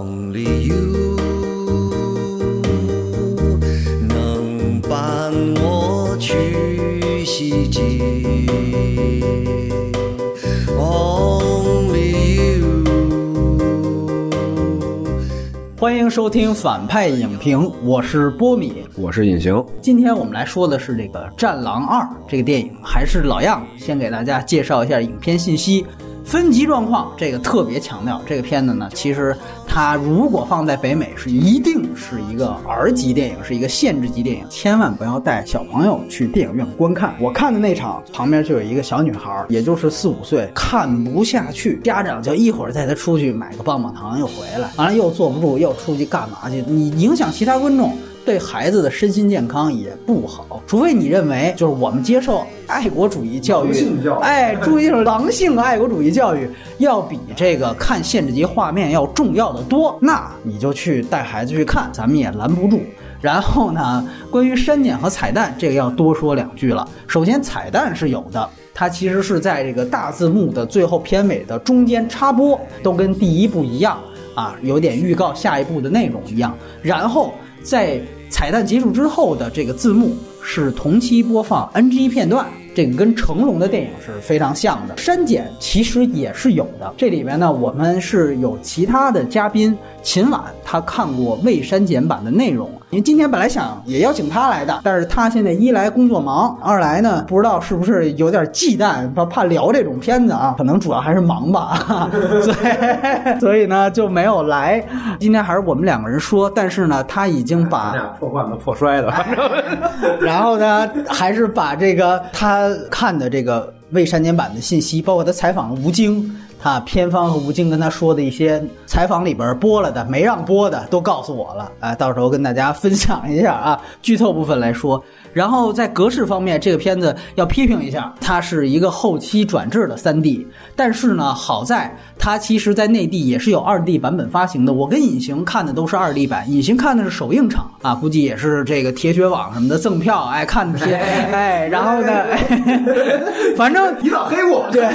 Only you 能伴我去西极。Only you。欢迎收听反派影评，我是波米。我是隐形，今天我们来说的是这个《战狼二》这个电影，还是老样，先给大家介绍一下影片信息。分级状况，这个特别强调。这个片子呢，其实它如果放在北美，是一定是一个 R 级电影，是一个限制级电影，千万不要带小朋友去电影院观看。我看的那场旁边就有一个小女孩，也就是四五岁，看不下去，家长就一会儿带她出去买个棒棒糖，又回来，完了又坐不住，又出去干嘛去？你影响其他观众。对孩子的身心健康也不好，除非你认为就是我们接受爱国主义教育，哎，注意是狼性爱国主义教育要比这个看限制级画面要重要的多，那你就去带孩子去看，咱们也拦不住。然后呢，关于删减和彩蛋，这个要多说两句了。首先，彩蛋是有的，它其实是在这个大字幕的最后片尾的中间插播，都跟第一部一样啊，有点预告下一步的内容一样。然后在彩蛋结束之后的这个字幕是同期播放 NG 片段，这个跟成龙的电影是非常像的。删减其实也是有的，这里面呢，我们是有其他的嘉宾秦晚，他看过未删减版的内容。因为今天本来想也邀请他来的，但是他现在一来工作忙，二来呢不知道是不是有点忌惮，怕怕聊这种片子啊，可能主要还是忙吧，所以 所以呢就没有来。今天还是我们两个人说，但是呢他已经把俩破罐子破摔的，然后呢，还是把这个他看的这个未删减版的信息，包括他采访了吴京，他片方和吴京跟他说的一些采访里边播了的、没让播的，都告诉我了。哎，到时候跟大家分享一下啊。剧透部分来说，然后在格式方面，这个片子要批评一下，它是一个后期转制的 3D，但是呢，好在它其实在内地也是有 2D 版本发行的。我跟隐形看的都是 2D 版，隐形看的是首映场啊，估计也是这个铁血网什么的赠票，哎，看的些，哎，然后呢，反正你老黑我，对，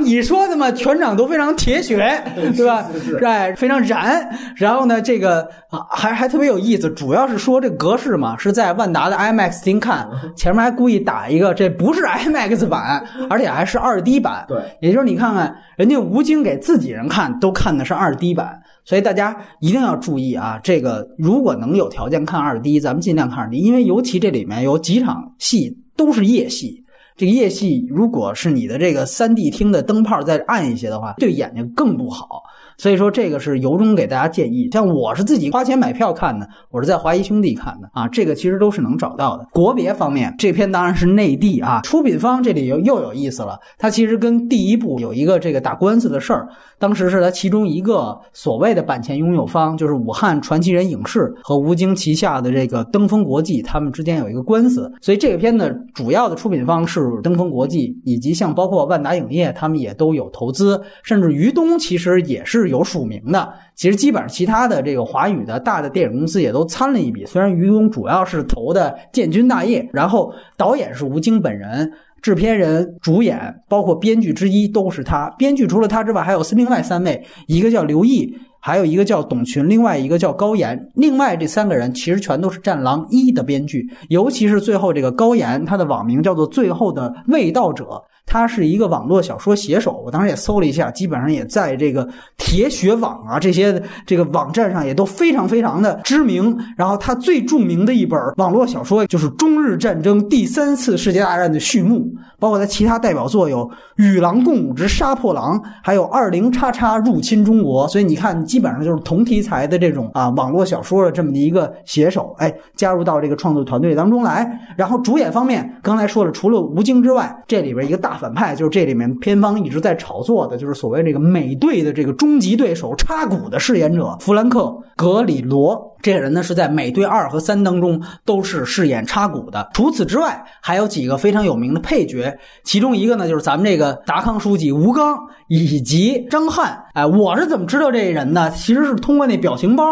你说的嘛，全场都非常铁血，对吧？哎，非常燃。然后呢，这个啊，还还特别有意思，主要是说这格式嘛，是在万达的 IMAX 厅看，前面还故意打一个，这不是 IMAX 版，而且还是二 D 版。对，也就是你看看，人家吴京给自己人看，都看的是二 D 版。所以大家一定要注意啊！这个如果能有条件看二 D，咱们尽量看二 D，因为尤其这里面有几场戏都是夜戏。这个夜戏，如果是你的这个三 D 厅的灯泡再暗一些的话，对眼睛更不好。所以说，这个是由衷给大家建议。像我是自己花钱买票看的，我是在华谊兄弟看的啊，这个其实都是能找到的。国别方面，这片当然是内地啊，出品方这里又又有意思了，它其实跟第一部有一个这个打官司的事儿。当时是他其中一个所谓的版权拥有方，就是武汉传奇人影视和吴京旗下的这个登峰国际，他们之间有一个官司。所以这个片的主要的出品方是登峰国际，以及像包括万达影业，他们也都有投资，甚至于东其实也是有署名的。其实基本上其他的这个华语的大的电影公司也都参了一笔，虽然于东主要是投的建军大业，然后导演是吴京本人。制片人、主演，包括编剧之一都是他。编剧除了他之外，还有另外三位，一个叫刘毅，还有一个叫董群，另外一个叫高岩。另外这三个人其实全都是《战狼一》的编剧，尤其是最后这个高岩，他的网名叫做“最后的卫道者”。他是一个网络小说写手，我当时也搜了一下，基本上也在这个铁血网啊这些这个网站上也都非常非常的知名。然后他最著名的一本网络小说就是中日战争第三次世界大战的序幕，包括他其他代表作有《与狼共舞之杀破狼》，还有《二零叉叉入侵中国》。所以你看，基本上就是同题材的这种啊网络小说的这么的一个写手，哎，加入到这个创作团队当中来。然后主演方面，刚才说了，除了吴京之外，这里边一个大反派就是这里面片方一直在炒作的，就是所谓这个美队的这个终极对手插骨的饰演者弗兰克·格里罗。这个人呢是在美队二和三当中都是饰演插骨的。除此之外，还有几个非常有名的配角，其中一个呢就是咱们这个达康书记吴刚以及张翰。哎，我是怎么知道这人呢？其实是通过那表情包，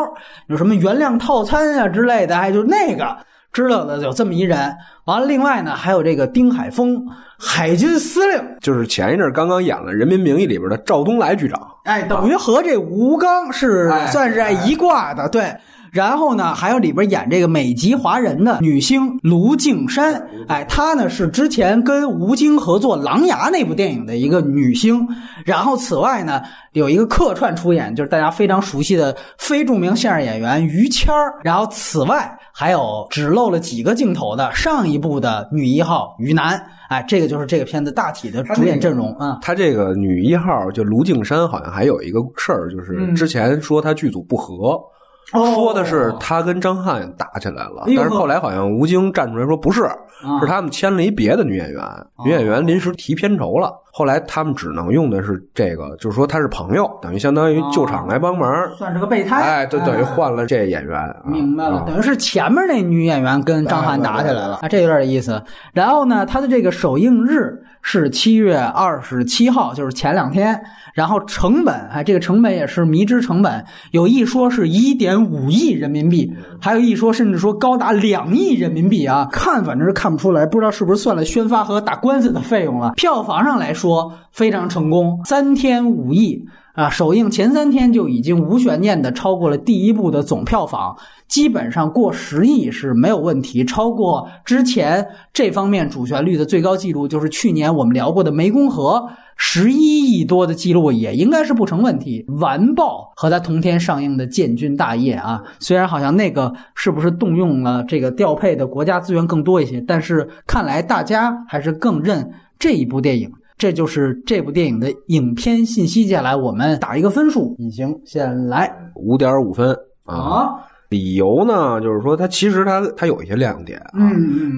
有什么原谅套餐啊之类的，还就是那个。知道的有这么一人。完了，另外呢还有这个丁海峰，海军司令，就是前一阵刚刚演了《人民名义》里边的赵东来局长。哎，等于和这吴刚是哎算是一挂的，对。然后呢，还有里边演这个美籍华人的女星卢靖姗，哎，她呢是之前跟吴京合作《狼牙》那部电影的一个女星。然后此外呢，有一个客串出演，就是大家非常熟悉的非著名相声演员于谦儿。然后此外还有只露了几个镜头的上一部的女一号于楠，哎，这个就是这个片子大体的主演阵容啊。他这个女一号就卢靖姗，好像还有一个事儿，就是嗯之前说他剧组不和，哦说的是他跟张翰打起来了，但是后来好像吴京站出来说不是，啊。是他们签了一别的女演员，女演员临时提片酬了，后来他们只能用的是这个，就是说他是朋友，等于相当于救场来帮忙，算是个备胎，哎，对，等于换了这演员，啊。明白了，啊。等于是前面那女演员跟张翰打起来了啊，这有点意思。然后呢，他的这个首映日是七月二十七号，就是前两天。然后成本，哎，这个成本也是迷之成本，有一说是一点五亿人民币，还有一说甚至说高达两亿人民币啊！看反正是看不出来，不知道是不是算了宣发和打官司的费用了。票房上来说非常成功，三天五亿。啊，首映前三天就已经无悬念的超过了第一部的总票房，基本上过十亿是没有问题，超过之前这方面主旋律的最高纪录，就是去年我们聊过的《湄公河》十一亿多的记录，也应该是不成问题。完爆和它同天上映的《建军大业》啊，虽然好像那个是不是动用了这个调配的国家资源更多一些，但是看来大家还是更认这一部电影。这就是这部电影的影片信息。接下来我们打一个分数，隐形先来五点五分啊。啊，理由呢，就是说它其实它它有一些亮点啊，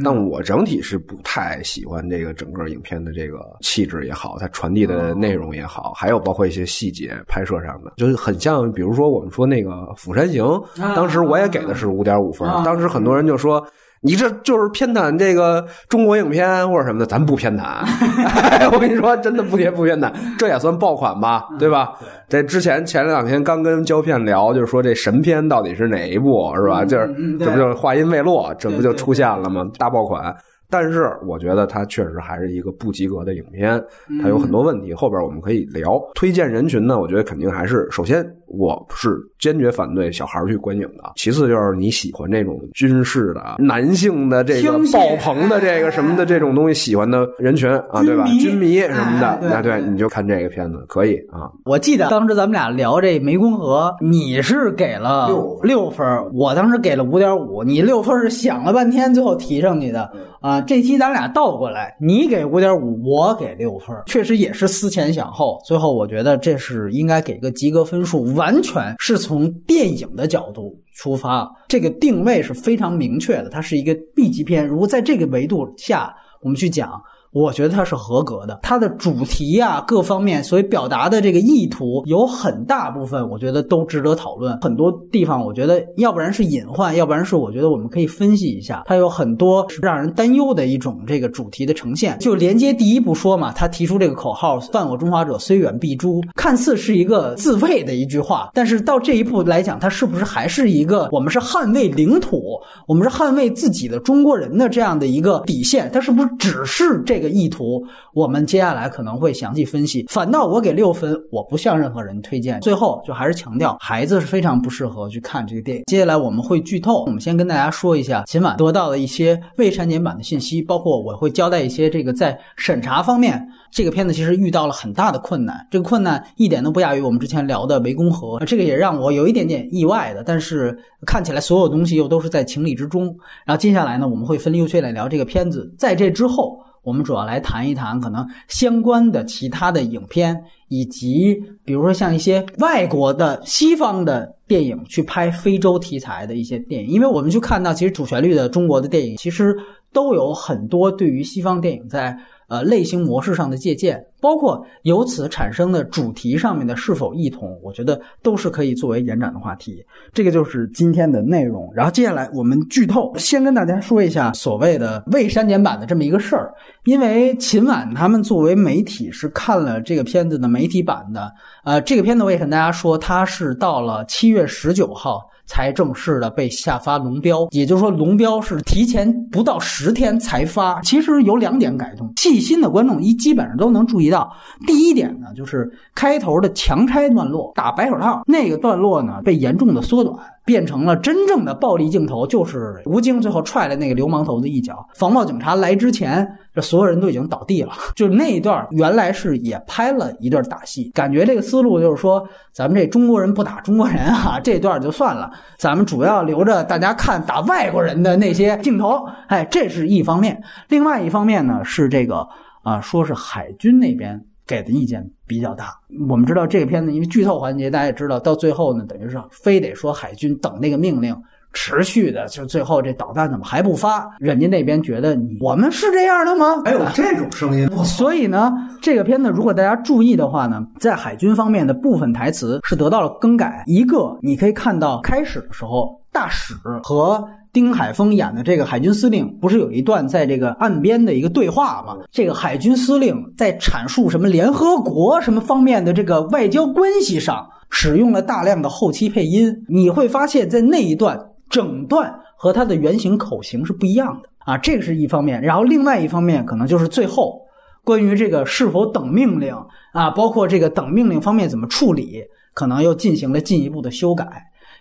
但我整体是不太喜欢这个整个影片的这个气质也好，它传递的内容也好，还有包括一些细节拍摄上的，就是很像，比如说我们说那个《釜山行》，啊当时我也给的是五点五分啊，当时很多人就说。你这就是偏袒这个中国影片或者什么的，咱不偏袒。哎，我跟你说，真的不偏不偏袒，这也算爆款吧，对吧？这之前前两天刚跟胶片聊，就是说这神片到底是哪一部，是吧？就是这不就是话音未落，这不就出现了吗？大爆款。但是我觉得它确实还是一个不及格的影片，它有很多问题，后边我们可以聊。推荐人群呢，我觉得肯定还是首先我是坚决反对小孩儿去观影的，其次就是你喜欢这种军事的、男性的这个爆棚的这个什么的这种东西喜欢的人群啊，对吧？军迷什么的那对对。你就看这个片子可以啊。我记得当时咱们俩聊这湄公河，你是给了六六分，我当时给了五点五，你六分是想了半天最后提上去的。啊。这期咱俩倒过来，你给五点五，我给六分，确实也是思前想后，最后我觉得这是应该给个及格分数，完全是从电影的角度出发，这个定位是非常明确的，它是一个 B 级片。如果在这个维度下我们去讲。我觉得它是合格的，它的主题啊各方面，所以表达的这个意图有很大部分，我觉得都值得讨论。很多地方，我觉得要不然是隐患，要不然是我觉得我们可以分析一下，它有很多是让人担忧的一种这个主题的呈现。就连接第一步说嘛，他提出这个口号“犯我中华者，虽远必诛”，看似是一个自卫的一句话，但是到这一步来讲，它是不是还是一个我们是捍卫领土，我们是捍卫自己的中国人的这样的一个底线？它是不是只是这这个意图？我们接下来可能会详细分析。反倒我给六分，我不向任何人推荐。最后就还是强调，孩子是非常不适合去看这个电影。接下来我们会剧透，我们先跟大家说一下今晚得到的一些未删减版的信息，包括我会交代一些这个在审查方面，这个片子其实遇到了很大的困难，这个困难一点都不亚于我们之前聊的湄公河，这个也让我有一点点意外的，但是看起来所有东西又都是在情理之中。然后接下来呢，我们会分优缺点聊这个片子，在这之后。我们主要来谈一谈可能相关的其他的影片，以及比如说像一些外国的西方的电影去拍非洲题材的一些电影，因为我们去看到其实主旋律的中国的电影其实都有很多对于西方电影在呃类型模式上的借鉴。包括由此产生的主题上面的是否异同，我觉得都是可以作为延展的话题。这个就是今天的内容。然后接下来我们剧透，先跟大家说一下所谓的未删减版的这么一个事儿。因为秦晚他们作为媒体是看了这个片子的媒体版的，呃，这个片子我也跟大家说，它是到了七月十九号。才正式的被下发龙标，也就是说，龙标是提前不到十天才发。其实有两点改动，细心的观众一基本上都能注意到。第一点呢，就是开头的强拆段落，打白手套那个段落呢，被严重的缩短。变成了真正的暴力镜头，就是吴京最后踹了那个流氓头子一脚。防暴警察来之前，这所有人都已经倒地了。就那一段，原来是也拍了一段打戏，感觉这个思路就是说，咱们这中国人不打中国人啊，这段就算了，咱们主要留着大家看打外国人的那些镜头。哎，这是一方面。另外一方面呢，是这个啊，说是海军那边。给的意见比较大。我们知道这个片子，因为剧透环节，大家也知道，到最后呢，等于是非得说海军等那个命令，持续的，就最后这导弹怎么还不发？人家那边觉得你我们是这样的吗？还有这种声音。所以呢，这个片子如果大家注意的话呢，在海军方面的部分台词是得到了更改。一个你可以看到开始的时候，大使和。丁海峰演的这个海军司令，不是有一段在这个岸边的一个对话吗？这个海军司令在阐述什么联合国什么方面的这个外交关系上，使用了大量的后期配音。你会发现在那一段整段和它的原型口型是不一样的啊，这个是一方面。然后另外一方面，可能就是最后关于这个是否等命令啊，包括这个等命令方面怎么处理，可能又进行了进一步的修改，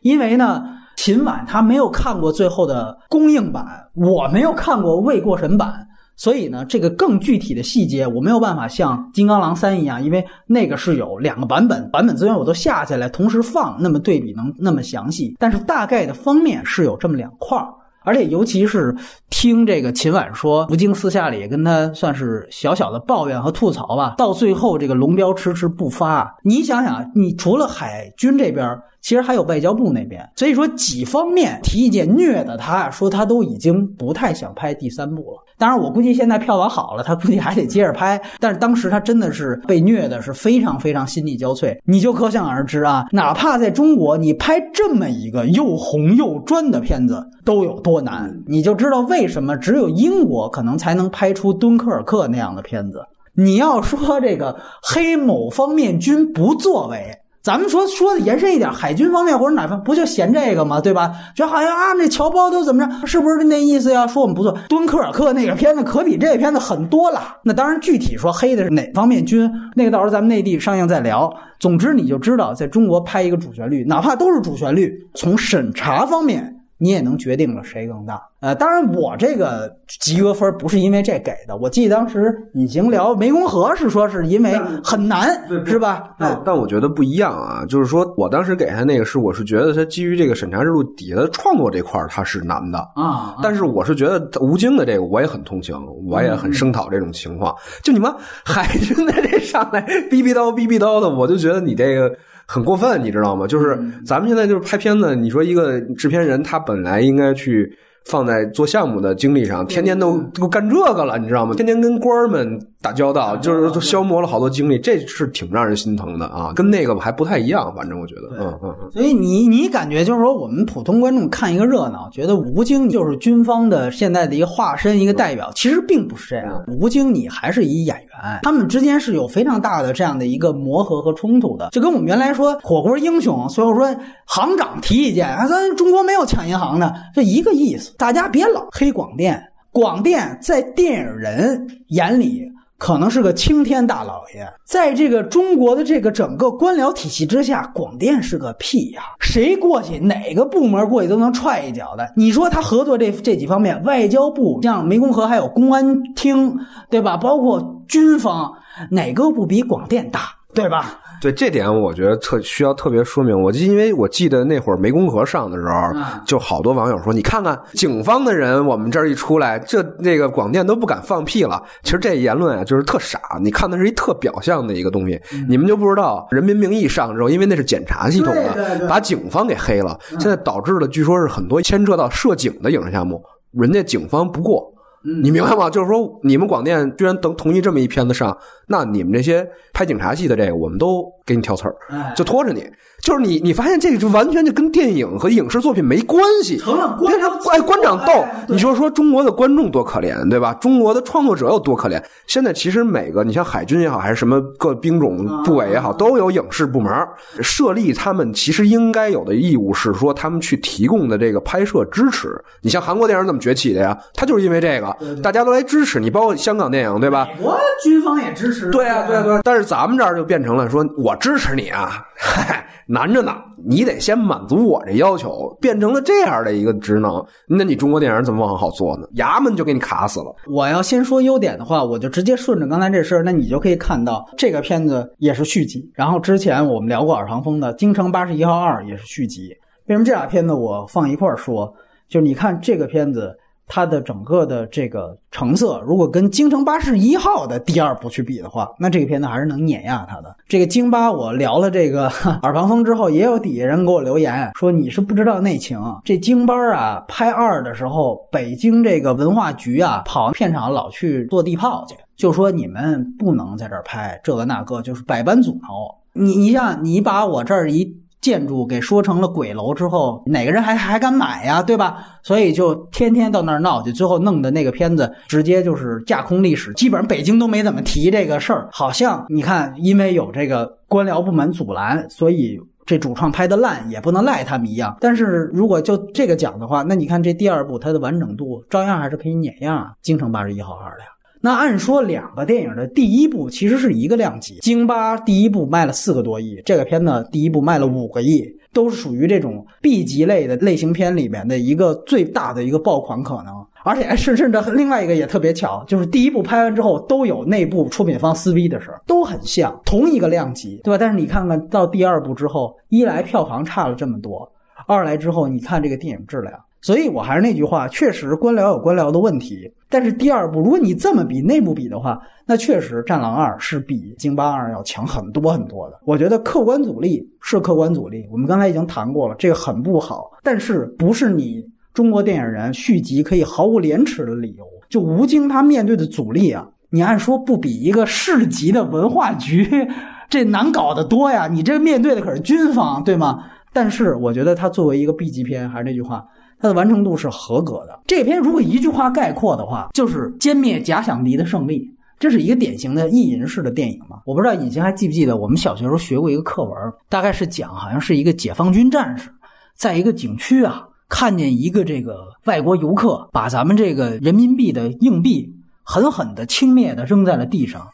因为呢。秦晚他没有看过最后的公映版，我没有看过未过审版，所以呢，这个更具体的细节我没有办法像《金刚狼三》一样，因为那个是有两个版本，版本资源我都下下来同时放，那么对比能那么详细。但是大概的方面是有这么两块儿，而且尤其是听这个秦晚说，吴京私下里跟他算是小小的抱怨和吐槽吧，到最后这个龙标迟迟不发，你想想，你除了海军这边。其实还有外交部那边，所以说几方面提意见虐的他，说他都已经不太想拍第三部了。当然，我估计现在票房好了，他估计还得接着拍。但是当时他真的是被虐的是非常非常心力交瘁，你就可想而知啊。哪怕在中国，你拍这么一个又红又专的片子都有多难，你就知道为什么只有英国可能才能拍出《敦刻尔克》那样的片子。你要说这个黑某方面军不作为。咱们说说的延伸一点，海军方面或者哪方不就嫌这个吗？对吧？就好像啊，那侨胞都怎么着？是不是那意思呀？说我们不做敦刻尔克那个片子可比这个片子狠多了。那当然，具体说黑的是哪方面军，那个到时候咱们内地上映再聊。总之，你就知道，在中国拍一个主旋律，哪怕都是主旋律，从审查方面。你也能决定了谁更大，呃，当然我这个及格分不是因为这给的，我记得当时已经聊湄公河是说是因为很难，是吧？但但我觉得不一样啊，就是说我当时给他那个是，我是觉得他基于这个审查制度底下的创作这块他是难的啊，但是我是觉得吴京的这个我也很同情，我也很声讨这种情况，就你们海军的这上来 逼逼叨逼逼叨的，我就觉得你这个。很过分，你知道吗？就是咱们现在就是拍片子，你说一个制片人，他本来应该去。放在做项目的精力上，天天都都干这个了，你知道吗？天天跟官儿们打交道，就是消磨了好多精力，这是挺让人心疼的啊！跟那个还不太一样，反正我觉得，嗯嗯嗯。所以你你感觉就是说，我们普通观众看一个热闹，觉得吴京就是军方的现在的一个化身、一个代表，其实并不是这样。吴京你还是以演员，他们之间是有非常大的这样的一个磨合和冲突的，就跟我们原来说火锅英雄，所以我说行长提意见啊，咱中国没有抢银行的，这一个意思。大家别老黑广电，广电在电影人眼里可能是个青天大老爷，在这个中国的这个整个官僚体系之下，广电是个屁呀！谁过去哪个部门过去都能踹一脚的。你说他合作这这几方面，外交部像湄公河还有公安厅，对吧？包括军方，哪个不比广电大，对吧？对这点，我觉得特需要特别说明。我就因为我记得那会儿湄公河上的时候，就好多网友说：“你看看警方的人，我们这儿一出来，这那个广电都不敢放屁了。”其实这言论啊，就是特傻。你看的是一特表象的一个东西，你们就不知道《人民名义》上之后，因为那是检察系统的，把警方给黑了。现在导致了，据说是很多牵扯到涉警的影视项目，人家警方不过。嗯你明白吗？就是说，你们广电居然都同意这么一片子上，那你们这些拍警察戏的这个，我们都给你挑刺儿，哎就拖着你。就是你，你发现这个就完全就跟电影和影视作品没关系，成了官变成哎官长斗你说说中国的观众多可怜，对吧？中国的创作者有多可怜？现在其实每个你像海军也好，还是什么各兵种部委也好，都有影视部门设立，他们其实应该有的义务是说，他们去提供的这个拍摄支持。你像韩国电影怎么崛起的呀？他就是因为这个，大家都来支持你，包括香港电影，对吧？美国军方也支持。对啊，对啊，对啊。但是咱们这儿就变成了说，我支持你啊，嗨，难着呢，你得先满足我这要求，变成了这样的一个职能。那你中国电影怎么往好做呢？衙门就给你卡死了。我要先说优点的话，我就直接顺着刚才这事儿，那你就可以看到这个片子也是续集。然后之前我们聊过《耳旁风》的《京城八十一号二》也是续集。为什么这俩片子我放一块儿说？就你看这个片子，它的整个的这个成色，如果跟《京城八十一号》的第二部去比的话，那这个片子还是能碾压它的。这个京八，我聊了这个《耳旁风》之后，也有底下人给我留言说你是不知道内情。这京八啊，拍二的时候，北京这个文化局啊，跑片场老去做地炮去，就说你们不能在这儿拍这个那个，就是百般阻挠。你你像你把我这儿一。建筑给说成了鬼楼之后，哪个人还还敢买呀？对吧？所以就天天到那儿闹去，最后弄的那个片子直接就是架空历史，基本上北京都没怎么提这个事儿。好像你看，因为有这个官僚部门阻拦，所以这主创拍的烂也不能赖他们一样。但是如果就这个讲的话，那你看这第二部它的完整度照样还是可以碾压《京城八十一号二》的呀。那按说两个电影的第一部其实是一个量级，《京巴》第一部卖了四个多亿，这个片呢第一部卖了五个亿，都是属于这种 B 级类的类型片里面的一个最大的一个爆款可能。而且甚甚至另外一个也特别巧，就是第一部拍完之后都有内部出品方撕逼的事儿，都很像，同一个量级，对吧？但是你看看到第二部之后，一来票房差了这么多，二来之后你看这个电影质量。所以我还是那句话，确实官僚有官僚的问题，但是第二部如果你这么比内部比的话，那确实《战狼二》是比《京巴二》要强很多很多的。我觉得客观阻力是客观阻力，我们刚才已经谈过了，这个很不好，但是不是你中国电影人续集可以毫无廉耻的理由。就吴京他面对的阻力啊，你按说不比一个市级的文化局这难搞得多呀，你这面对的可是军方，对吗？但是我觉得他作为一个 B 级片，还是那句话。它的完成度是合格的。这篇如果一句话概括的话，就是歼灭假想敌的胜利。这是一个典型的意淫式的电影嘛？我不知道以前还记不记得，我们小学时候学过一个课文，大概是讲好像是一个解放军战士，在一个景区啊，看见一个这个外国游客把咱们这个人民币的硬币狠狠的轻蔑的扔在了地上，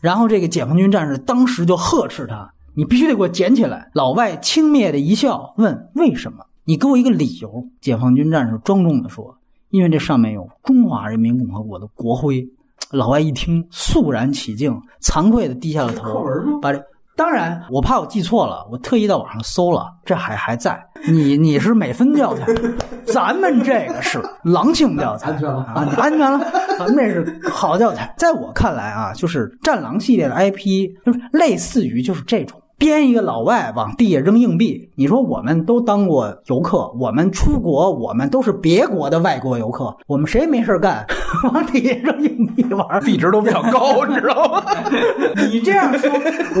然后这个解放军战士当时就呵斥他：“你必须得给我捡起来！”老外轻蔑的一笑，问：“为什么？”你给我一个理由。解放军战士庄重地说：“因为这上面有中华人民共和国的国徽。”老外一听，肃然起敬，惭愧的低下了头，把这。当然，我怕我记错了，我特意到网上搜了，这还还在。你你是美分教材，咱们这个是狼性教材，安全了啊，安全了，咱们这是好教材。在我看来啊，就是战狼系列的 IP，就是类似于就是这种。编一个老外往地下扔硬币，你说我们都当过游客，我们出国，我们都是别国的外国游客，我们谁没事干 往地下扔硬币玩，币值都比较高，你知道吗？你这样说，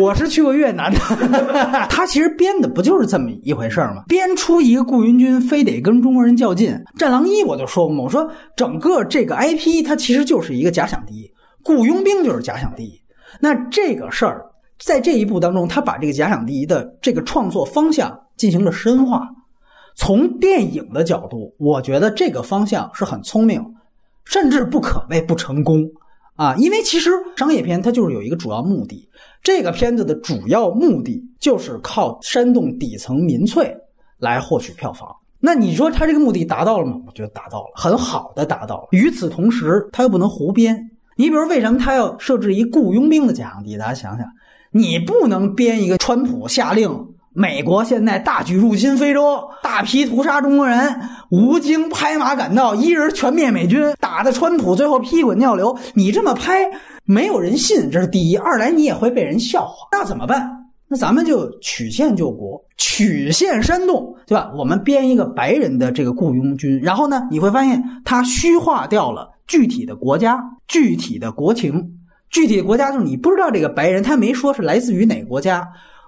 我是去过越南的，他其实编的不就是这么一回事吗？编出一个雇佣军，非得跟中国人较劲。战狼一我就说过嘛，我说整个这个 IP 它其实就是一个假想敌，雇佣兵就是假想敌，那这个事儿。在这一步当中，他把这个假想敌的这个创作方向进行了深化。从电影的角度，我觉得这个方向是很聪明，甚至不可谓不成功啊！因为其实商业片它就是有一个主要目的，这个片子的主要目的就是靠煽动底层民粹来获取票房。那你说他这个目的达到了吗？我觉得达到了，很好的达到了。与此同时，他又不能胡编。你比如为什么他要设置一雇佣兵的假想敌？大家想想。你不能编一个川普下令，美国现在大举入侵非洲，大批屠杀中国人，吴京拍马赶到，一人全灭美军，打的川普最后屁滚尿流。你这么拍，没有人信，这是第一；二来你也会被人笑话，那怎么办？那咱们就曲线救国，曲线煽动，对吧？我们编一个白人的这个雇佣军，然后呢，你会发现他虚化掉了具体的国家、具体的国情、具体国家，就是你不知道这个白人，他没说是来自于哪个国家，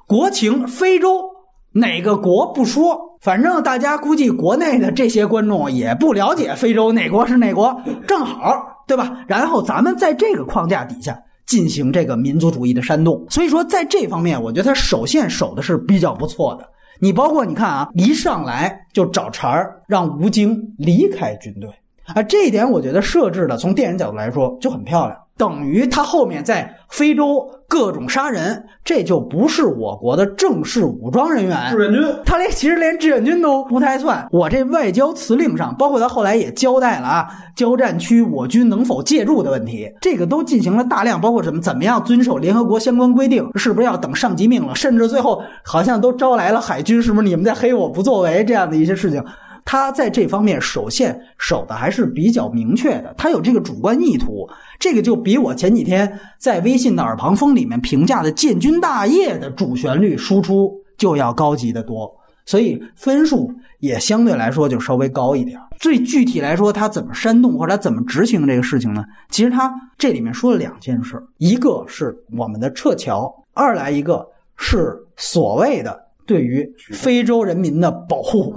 国情非洲哪个国不说，反正大家估计国内的这些观众也不了解非洲哪国是哪国，正好对吧？然后咱们在这个框架底下。进行这个民族主义的煽动，所以说在这方面，我觉得他守线守的是比较不错的。你包括你看啊，一上来就找茬儿让吴京离开军队啊，这一点我觉得设置的从电影角度来说就很漂亮。等于他后面在非洲各种杀人，这就不是我国的正式武装人员。志愿军，他连其实连志愿军都不太算。我这外交辞令上，包括他后来也交代了啊，交战区我军能否介入的问题，这个都进行了大量，包括什么怎么样遵守联合国相关规定，是不是要等上级命令，甚至最后好像都招来了海军，是不是你们在黑我不作为这样的一些事情。他在这方面守线守的还是比较明确的，他有这个主观意图，这个就比我前几天在微信的耳旁风里面评价的建军大业的主旋律输出就要高级的多，所以分数也相对来说就稍微高一点。最具体来说，他怎么煽动或者他怎么执行这个事情呢？其实他这里面说了两件事，一个是我们的撤侨，二来一个是所谓的对于非洲人民的保护。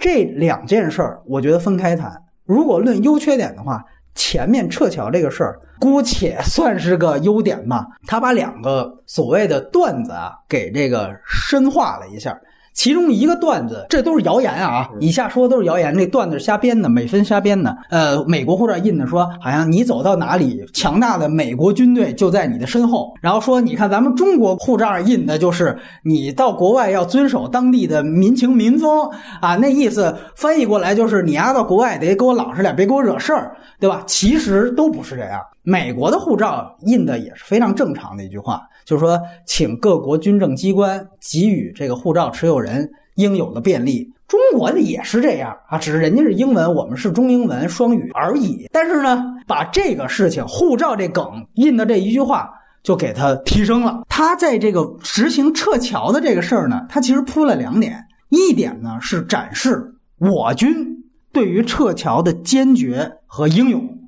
这两件事儿，我觉得分开谈。如果论优缺点的话，前面撤侨这个事儿，姑且算是个优点吧。他把两个所谓的段子啊，给这个深化了一下。其中一个段子，这都是谣言啊！以下说的都是谣言，那段子是瞎编的，美分瞎编的。呃，美国护照印的说，好像你走到哪里，强大的美国军队就在你的身后。然后说，你看咱们中国护照上印的就是你到国外要遵守当地的民情民风啊，那意思翻译过来就是你丫到国外得给我老实点，别给我惹事儿，对吧？其实都不是这样。美国的护照印的也是非常正常的一句话，就是说，请各国军政机关给予这个护照持有人应有的便利。中国的也是这样啊，只是人家是英文，我们是中英文双语而已。但是呢，把这个事情护照这梗印的这一句话，就给他提升了。他在这个执行撤侨的这个事儿呢，他其实铺了两点，一点呢是展示我军对于撤侨的坚决和英勇。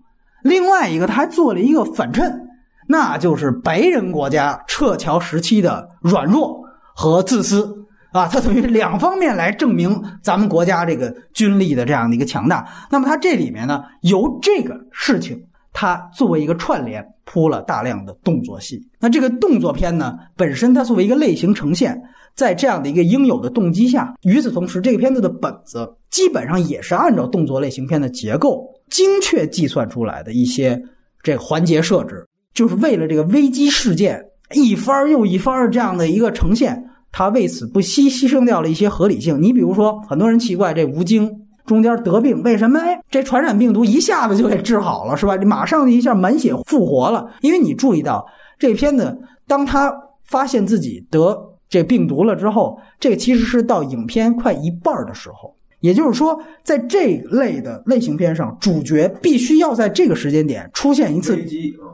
另外一个，他还做了一个反衬，那就是白人国家撤侨时期的软弱和自私啊，他等于两方面来证明咱们国家这个军力的这样的一个强大。那么他这里面呢，由这个事情，他作为一个串联，铺了大量的动作戏。那这个动作片呢，本身它作为一个类型呈现，在这样的一个应有的动机下，与此同时，这个片子的本子基本上也是按照动作类型片的结构。精确计算出来的一些这个环节设置，就是为了这个危机事件一番又一番这样的一个呈现，他为此不惜牺牲掉了一些合理性。你比如说，很多人奇怪这吴京中间得病，为什么？哎，这传染病毒一下子就给治好了，是吧？你马上一下满血复活了。因为你注意到这片子，当他发现自己得这病毒了之后，这个其实是到影片快一半的时候。也就是说，在这类的类型片上，主角必须要在这个时间点出现一次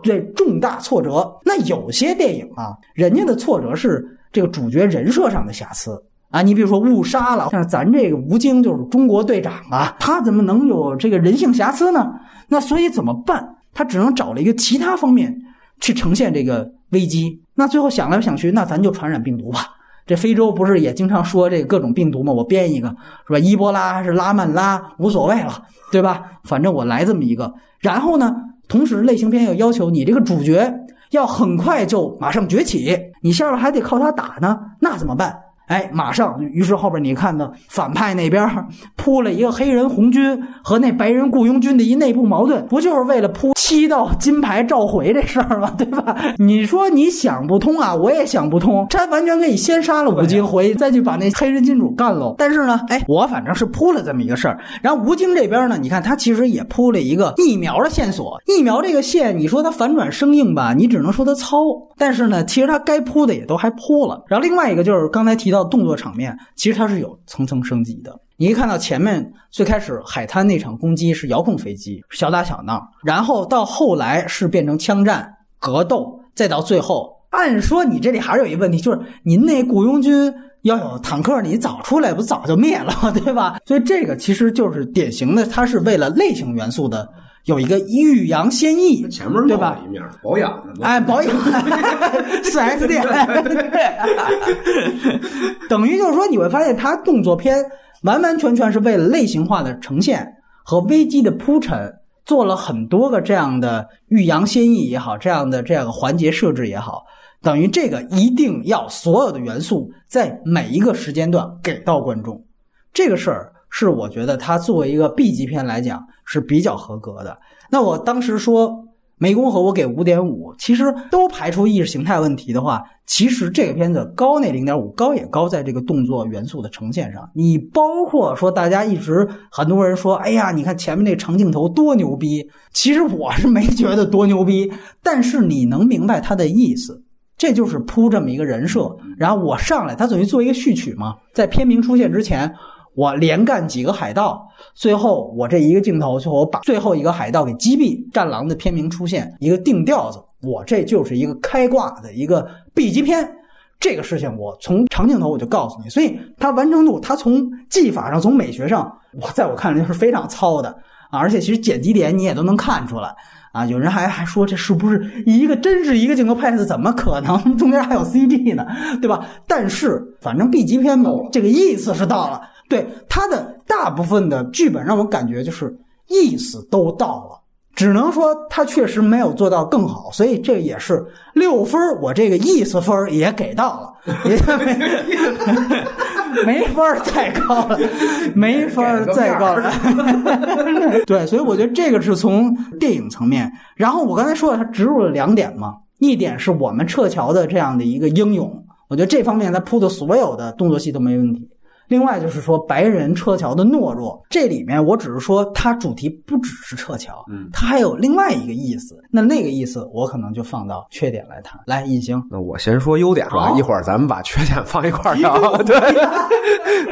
对重大挫折。那有些电影啊，人家的挫折是这个主角人设上的瑕疵啊。你比如说误杀了，像咱这个吴京就是中国队长啊，他怎么能有这个人性瑕疵呢？那所以怎么办？他只能找了一个其他方面去呈现这个危机。那最后想来想去，那咱就传染病毒吧。这非洲不是也经常说这各种病毒吗？我编一个是吧？伊波拉还是拉曼拉，无所谓了，对吧？反正我来这么一个。然后呢，同时类型片要要求你这个主角要很快就马上崛起，你下边还得靠他打呢，那怎么办？哎，马上，于是后边你看到反派那边铺了一个黑人红军和那白人雇佣军的一内部矛盾，不就是为了铺七道金牌召回这事儿吗？对吧？你说你想不通啊，我也想不通。他完全可以先杀了吴京，回再去把那黑人金主干喽。但是呢，哎，我反正是铺了这么一个事儿。然后吴京这边呢，你看他其实也铺了一个疫苗的线索。疫苗这个线，你说他反转生硬吧，你只能说他糙。但是呢，其实他该铺的也都还铺了。然后另外一个就是刚才提到。到动作场面其实它是有层层升级的。你一看到前面最开始海滩那场攻击是遥控飞机，小打小闹，然后到后来是变成枪战、格斗，再到最后按说你这里还是有一个问题，就是您那雇佣军要有坦克，你早出来不早就灭了，对吧？所以这个其实就是典型的，它是为了类型元素的有一个欲扬先抑，前面对吧？一面保养的嘛，哎，保养 四 S 店，等于就是说，你会发现它动作片完完全全是为了类型化的呈现和危机的铺陈，做了很多个这样的欲扬先抑也好，这样的这样的环节设置也好，等于这个一定要所有的元素在每一个时间段给到观众，这个事儿是我觉得它作为一个 B 级片来讲是比较合格的。那我当时说。湄公河我给五点五，其实都排除意识形态问题的话，其实这个片子高那零点五，高也高在这个动作元素的呈现上。你包括说大家一直很多人说，哎呀，你看前面那长镜头多牛逼，其实我是没觉得多牛逼，但是你能明白它的意思，这就是铺这么一个人设，然后我上来，它等于做一个序曲嘛，在片名出现之前。我连干几个海盗，最后我这一个镜头，最后我把最后一个海盗给击毙。战狼的片名出现，一个定调子，我这就是一个开挂的一个 B 级片。这个事情我从长镜头我就告诉你，所以它完成度，它从技法上，从美学上，我在我看来是非常糙的啊。而且其实剪辑点你也都能看出来啊。有人还还说这是不是一个真是一个镜头拍的？怎么可能 中间还有 CG 呢？对吧？但是反正 B 级片嘛，这个意思是到了。对他的大部分的剧本，让我感觉就是意思都到了，只能说他确实没有做到更好，所以这也是六分我这个意思分也给到了，没法再高了，没法再高了。对，所以我觉得这个是从电影层面。然后我刚才说了，它植入了两点嘛，一点是我们撤侨的这样的一个英勇，我觉得这方面它铺的所有的动作戏都没问题。另外就是说，白人撤侨的懦弱，这里面我只是说，它主题不只是撤侨，嗯，它还有另外一个意思。那那个意思，我可能就放到缺点来谈。来，隐形，那我先说优点吧，一会儿咱们把缺点放一块儿聊。对，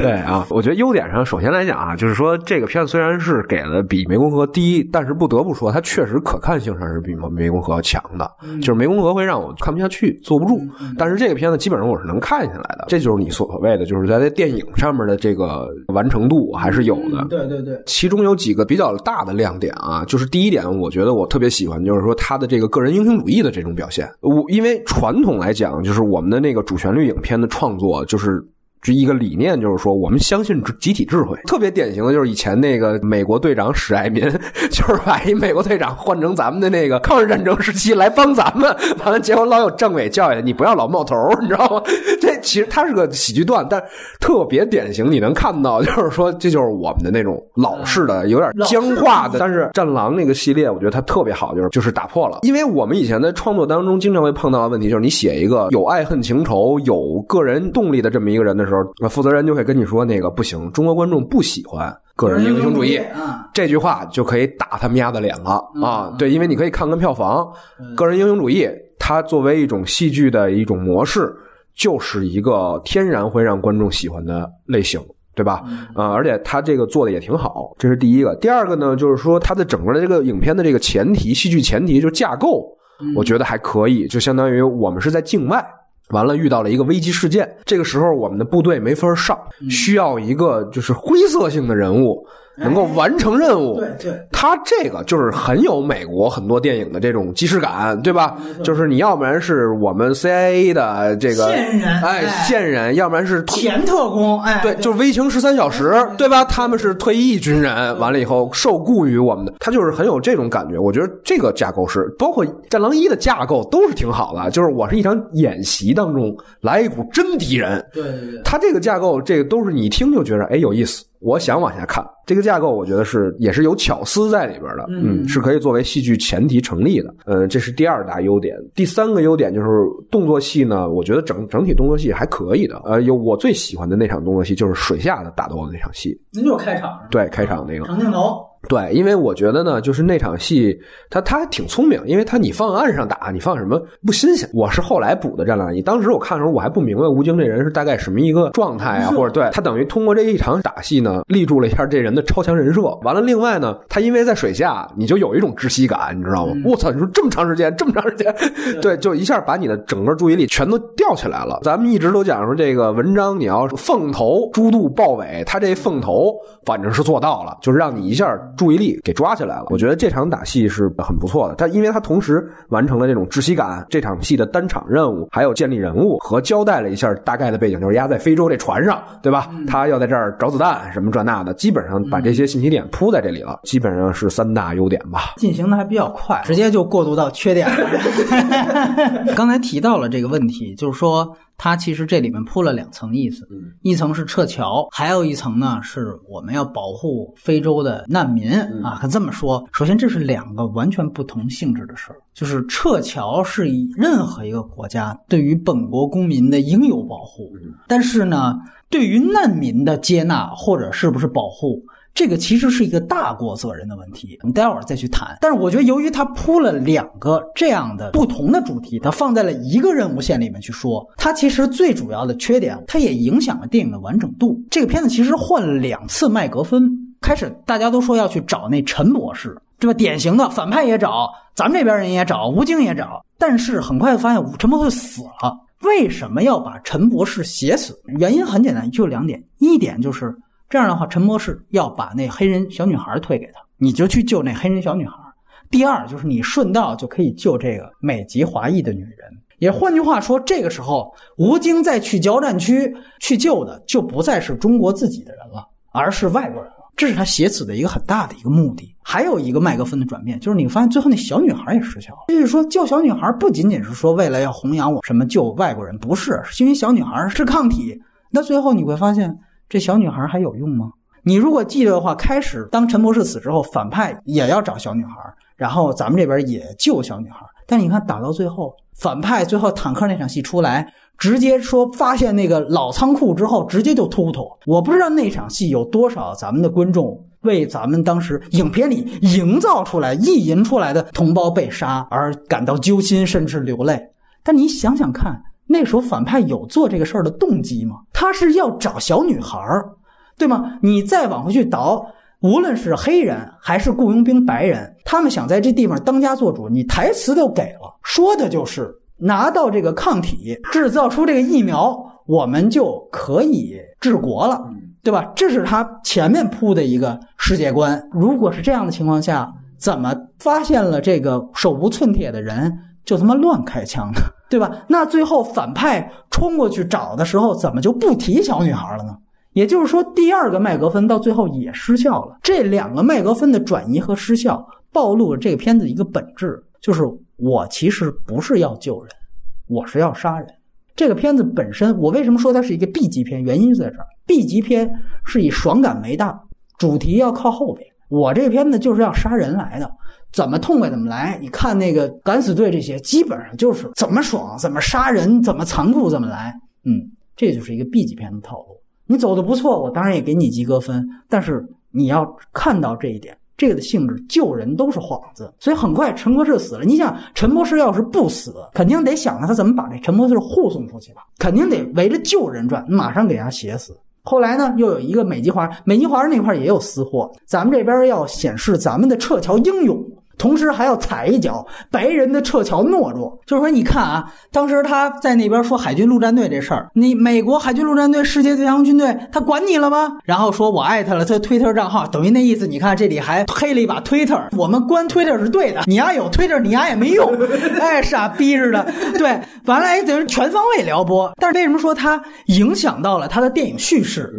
对啊，我觉得优点上，首先来讲啊，就是说这个片子虽然是给了比《湄公河》低，但是不得不说，它确实可看性上是比《湄公河》要强的。就是《湄公河》会让我看不下去，坐不住，但是这个片子基本上我是能看下来的。这就是你所谓的，就是在这电影上。上面的这个完成度还是有的，对对对。其中有几个比较大的亮点啊，就是第一点，我觉得我特别喜欢，就是说他的这个个人英雄主义的这种表现。我因为传统来讲，就是我们的那个主旋律影片的创作，就是。是一个理念，就是说我们相信集体智慧。特别典型的就是以前那个美国队长史爱民，就是把一美国队长换成咱们的那个抗日战争时期来帮咱们，完了结果老有政委教育你不要老冒头，你知道吗？这其实它是个喜剧段，但特别典型，你能看到，就是说这就是我们的那种老式的、有点僵化的。但是战狼那个系列，我觉得它特别好，就是就是打破了。因为我们以前在创作当中经常会碰到的问题，就是你写一个有爱恨情仇、有个人动力的这么一个人的时候。那负责人就会跟你说：“那个不行，中国观众不喜欢个人英雄主义。”这句话就可以打他们家的脸了啊！对，因为你可以看看票房，个人英雄主义它作为一种戏剧的一种模式，就是一个天然会让观众喜欢的类型，对吧？啊，而且它这个做的也挺好，这是第一个。第二个呢，就是说它的整个的这个影片的这个前提，戏剧前提就是架构，我觉得还可以，就相当于我们是在境外。完了，遇到了一个危机事件，这个时候我们的部队没法上，需要一个就是灰色性的人物。能够完成任务，对对，他这个就是很有美国很多电影的这种即视感，对吧？就是你要不然是我们 CIA 的这个线人，哎，线人，要不然是前特工，哎，对，就是危情十三小时，对吧？他们是退役军人，完了以后受雇于我们的，他就是很有这种感觉。我觉得这个架构是，包括《战狼一》的架构都是挺好的。就是我是一场演习当中来一股真敌人，对对对，他这个架构，这个都是你一听就觉得哎有意思。我想往下看这个架构，我觉得是也是有巧思在里边的，嗯，是可以作为戏剧前提成立的，嗯，这是第二大优点。第三个优点就是动作戏呢，我觉得整整体动作戏还可以的，呃，有我最喜欢的那场动作戏就是水下的打斗的那场戏，那就是开场，对，开场那个长镜头。对，因为我觉得呢，就是那场戏，他他还挺聪明，因为他你放岸上打，你放什么不新鲜。我是后来补的《战狼一》，当时我看的时候，我还不明白吴京这人是大概什么一个状态啊，或者对他等于通过这一场打戏呢，立住了一下这人的超强人设。完了，另外呢，他因为在水下，你就有一种窒息感，你知道吗？我操，你说这么长时间，这么长时间，对，就一下把你的整个注意力全都吊起来了。咱们一直都讲说这个文章，你要凤头猪肚豹尾，他这凤头反正是做到了，就是让你一下注意力给抓起来了。我觉得这场打戏是很不错的，他因为他同时完成了这种窒息感这场戏的单场任务，还有建立人物和交代了一下大概的背景，就是压在非洲这船上，对吧？他要在这儿找子弹什么这那的，基本上把这些信息点铺在这里了，基本上是三大优点吧。进行的还比较快，直接就过渡到缺点了。刚才提到了这个问题，就是说它其实这里面铺了两层意思，一层是撤侨，还有一层呢是我们要保护非洲的难民啊。可这么说，首先这是两个完全不同性质的事儿，就是撤侨是以任何一个国家对于本国公民的应有保护，但是呢，对于难民的接纳或者是不是保护。这个其实是一个大过责任的问题，我们待会儿再去谈。但是我觉得，由于它铺了两个这样的不同的主题，它放在了一个任务线里面去说，它其实最主要的缺点，它也影响了电影的完整度。这个片子其实换了两次麦格芬，开始大家都说要去找那陈博士，对吧？典型的反派也找，咱们这边人也找，吴京也找，但是很快发现陈博士死了。为什么要把陈博士写死？原因很简单，就两点，一点就是。这样的话，陈博士要把那黑人小女孩推给他，你就去救那黑人小女孩。第二，就是你顺道就可以救这个美籍华裔的女人。也换句话说，这个时候吴京再去交战区去救的，就不再是中国自己的人了，而是外国人了。这是他写死的一个很大的一个目的。还有一个麦克芬的转变，就是你发现最后那小女孩也失效了。就是说，救小女孩不仅仅是说为了要弘扬我什么救外国人，不是，是因为小女孩是抗体。那最后你会发现。这小女孩还有用吗？你如果记得的话，开始当陈博士死之后，反派也要找小女孩，然后咱们这边也救小女孩。但你看打到最后，反派最后坦克那场戏出来，直接说发现那个老仓库之后，直接就突突。我不知道那场戏有多少咱们的观众为咱们当时影片里营造出来、意淫出来的同胞被杀而感到揪心，甚至流泪。但你想想看。那时候反派有做这个事儿的动机吗？他是要找小女孩儿，对吗？你再往回去倒，无论是黑人还是雇佣兵白人，他们想在这地方当家做主，你台词都给了，说的就是拿到这个抗体，制造出这个疫苗，我们就可以治国了，对吧？这是他前面铺的一个世界观。如果是这样的情况下，怎么发现了这个手无寸铁的人就他妈乱开枪呢？对吧？那最后反派冲过去找的时候，怎么就不提小女孩了呢？也就是说，第二个麦格芬到最后也失效了。这两个麦格芬的转移和失效，暴露了这个片子一个本质，就是我其实不是要救人，我是要杀人。这个片子本身，我为什么说它是一个 B 级片？原因在这儿，B 级片是以爽感为大，主题要靠后边。我这片子就是要杀人来的。怎么痛快怎么来？你看那个敢死队这些，基本上就是怎么爽怎么杀人，怎么残酷怎么来。嗯，这就是一个 B 级片的套路。你走的不错，我当然也给你及格分。但是你要看到这一点，这个的性质救人都是幌子。所以很快陈博士死了。你想，陈博士要是不死，肯定得想着他怎么把这陈博士护送出去吧？肯定得围着救人转，马上给他写死。后来呢，又有一个美籍华人，美籍华人那块也有私货。咱们这边要显示咱们的撤侨英勇。同时还要踩一脚白人的撤侨懦弱，就是说，你看啊，当时他在那边说海军陆战队这事儿，你美国海军陆战队世界最强军队，他管你了吗？然后说我艾特了他推特账号，等于那意思，你看这里还黑了一把推特，我们关推特是对的，你丫有推特，你丫也没用，哎，傻逼似的，对，完了哎，等于全方位撩拨。但是为什么说他影响到了他的电影叙事？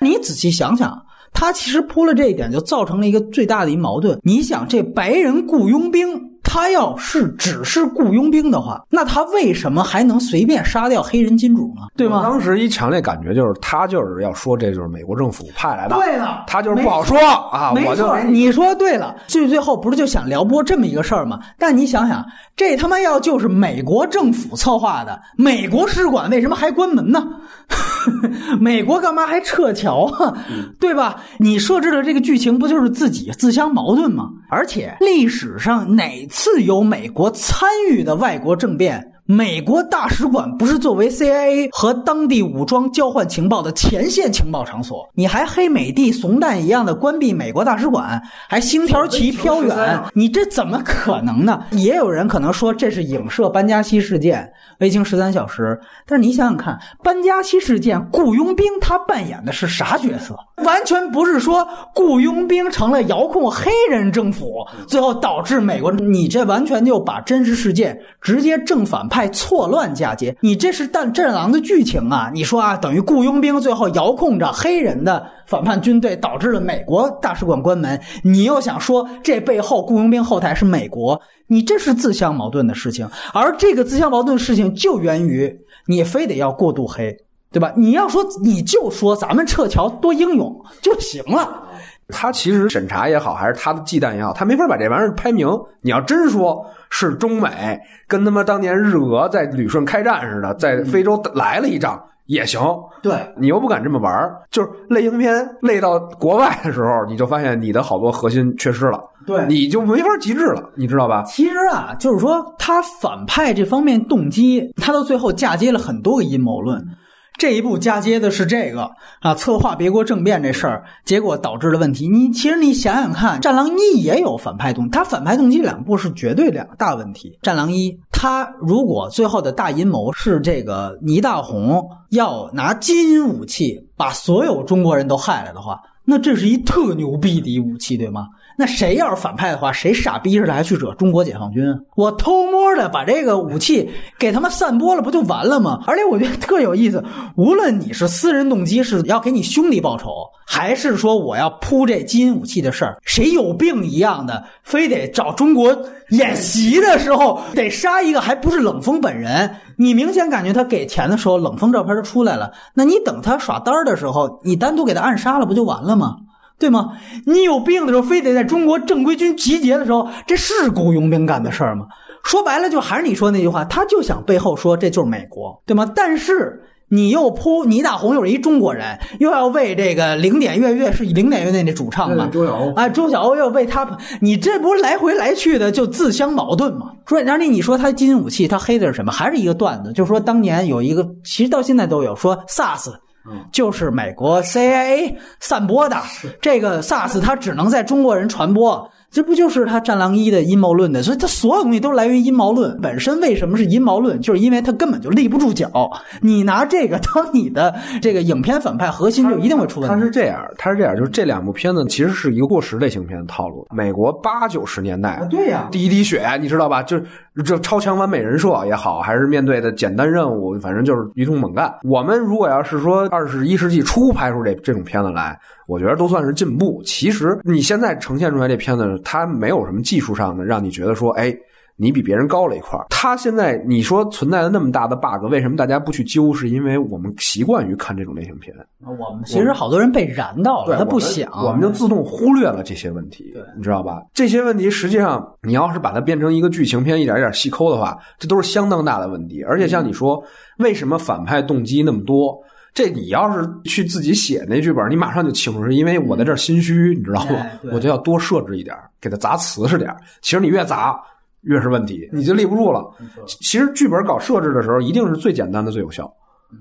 你仔细想想。他其实铺了这一点，就造成了一个最大的一矛盾。你想，这白人雇佣兵他要是只是雇佣兵的话，那他为什么还能随便杀掉黑人金主呢？对吗？当时一强烈感觉就是他就是要说这就是美国政府派来的，对了他就是不好说啊，没我就错，你说对了。最最后不是就想撩拨这么一个事儿吗？但你想想，这他妈要就是美国政府策划的，美国使馆为什么还关门呢？美国干嘛还撤侨啊？对吧？你设置的这个剧情不就是自己自相矛盾吗？而且历史上哪次有美国参与的外国政变？美国大使馆不是作为 CIA 和当地武装交换情报的前线情报场所，你还黑美帝怂蛋一样的关闭美国大使馆，还星条旗飘远，你这怎么可能呢？也有人可能说这是影射班加西事件、卫星十三小时，但是你想想看，班加西事件雇佣兵他扮演的是啥角色？完全不是说雇佣兵成了遥控黑人政府，最后导致美国，你这完全就把真实事件直接正反派错乱嫁接，你这是战战狼的剧情啊！你说啊，等于雇佣兵最后遥控着黑人的反叛军队，导致了美国大使馆关门，你又想说这背后雇佣兵后台是美国，你这是自相矛盾的事情，而这个自相矛盾的事情就源于你非得要过度黑。对吧？你要说你就说咱们撤侨多英勇就行了。他其实审查也好，还是他的忌惮也好，他没法把这玩意儿拍明。你要真说是中美跟他妈当年日俄在旅顺开战似的，在非洲来了一仗也行。对你又不敢这么玩儿，就是类型片累到国外的时候，你就发现你的好多核心缺失了，对你就没法极致了，你知道吧？其实啊，就是说他反派这方面动机，他到最后嫁接了很多个阴谋论。这一步嫁接的是这个啊，策划别国政变这事儿，结果导致了问题。你其实你想想看，《战狼一》也有反派动，他反派动机两部是绝对两大问题。《战狼一》他如果最后的大阴谋是这个倪大红要拿基因武器把所有中国人都害了的话，那这是一特牛逼的一武器，对吗？那谁要是反派的话，谁傻逼似的还去惹中国解放军？我偷摸的把这个武器给他们散播了，不就完了吗？而且我觉得特有意思，无论你是私人动机是要给你兄弟报仇，还是说我要铺这基因武器的事儿，谁有病一样的，非得找中国演习的时候得杀一个，还不是冷锋本人？你明显感觉他给钱的时候，冷锋照片都出来了。那你等他耍单的时候，你单独给他暗杀了，不就完了吗？对吗？你有病的时候，非得在中国正规军集结的时候，这是雇佣兵干的事儿吗？说白了，就还是你说那句话，他就想背后说这就是美国，对吗？但是你又扑倪大红又是一中国人，又要为这个零点乐乐是零点乐队那主唱嘛？周晓欧啊，周晓欧又为他，你这不是来回来去的就自相矛盾吗？说然后你说他基因武器，他黑的是什么？还是一个段子，就是说当年有一个，其实到现在都有说 SARS。就是美国 CIA 散播的这个 SARS，它只能在中国人传播，这不就是他《战狼一》的阴谋论的？所以它所有东西都来源于阴谋论本身。为什么是阴谋论？就是因为它根本就立不住脚。你拿这个当你的这个影片反派核心，就一定会出问题。他是这样，他是这样，就是这两部片子其实是一个过时类型片的套路。美国八九十年代啊，对呀、第一滴血，你知道吧？就是这超强完美人设也好，还是面对的简单任务，反正就是一通猛干。我们如果要是说二十一世纪初拍出这这种片子来，我觉得都算是进步。其实你现在呈现出来这片子，它没有什么技术上的让你觉得说，哎。你比别人高了一块儿。它现在你说存在的那么大的 bug，为什么大家不去揪？是因为我们习惯于看这种类型片，我们其实好多人被燃到了，他不想，我们就自动忽略了这些问题，你知道吧？这些问题实际上，你要是把它变成一个剧情片，一点一点细抠的话，这都是相当大的问题。而且像你说，为什么反派动机那么多？这你要是去自己写那剧本，你马上就清楚，是因为我在这儿心虚，你知道吗我就要多设置一点，给它砸瓷实点。其实你越砸。越是问题，你就立不住了。其实剧本搞设置的时候，一定是最简单的最有效，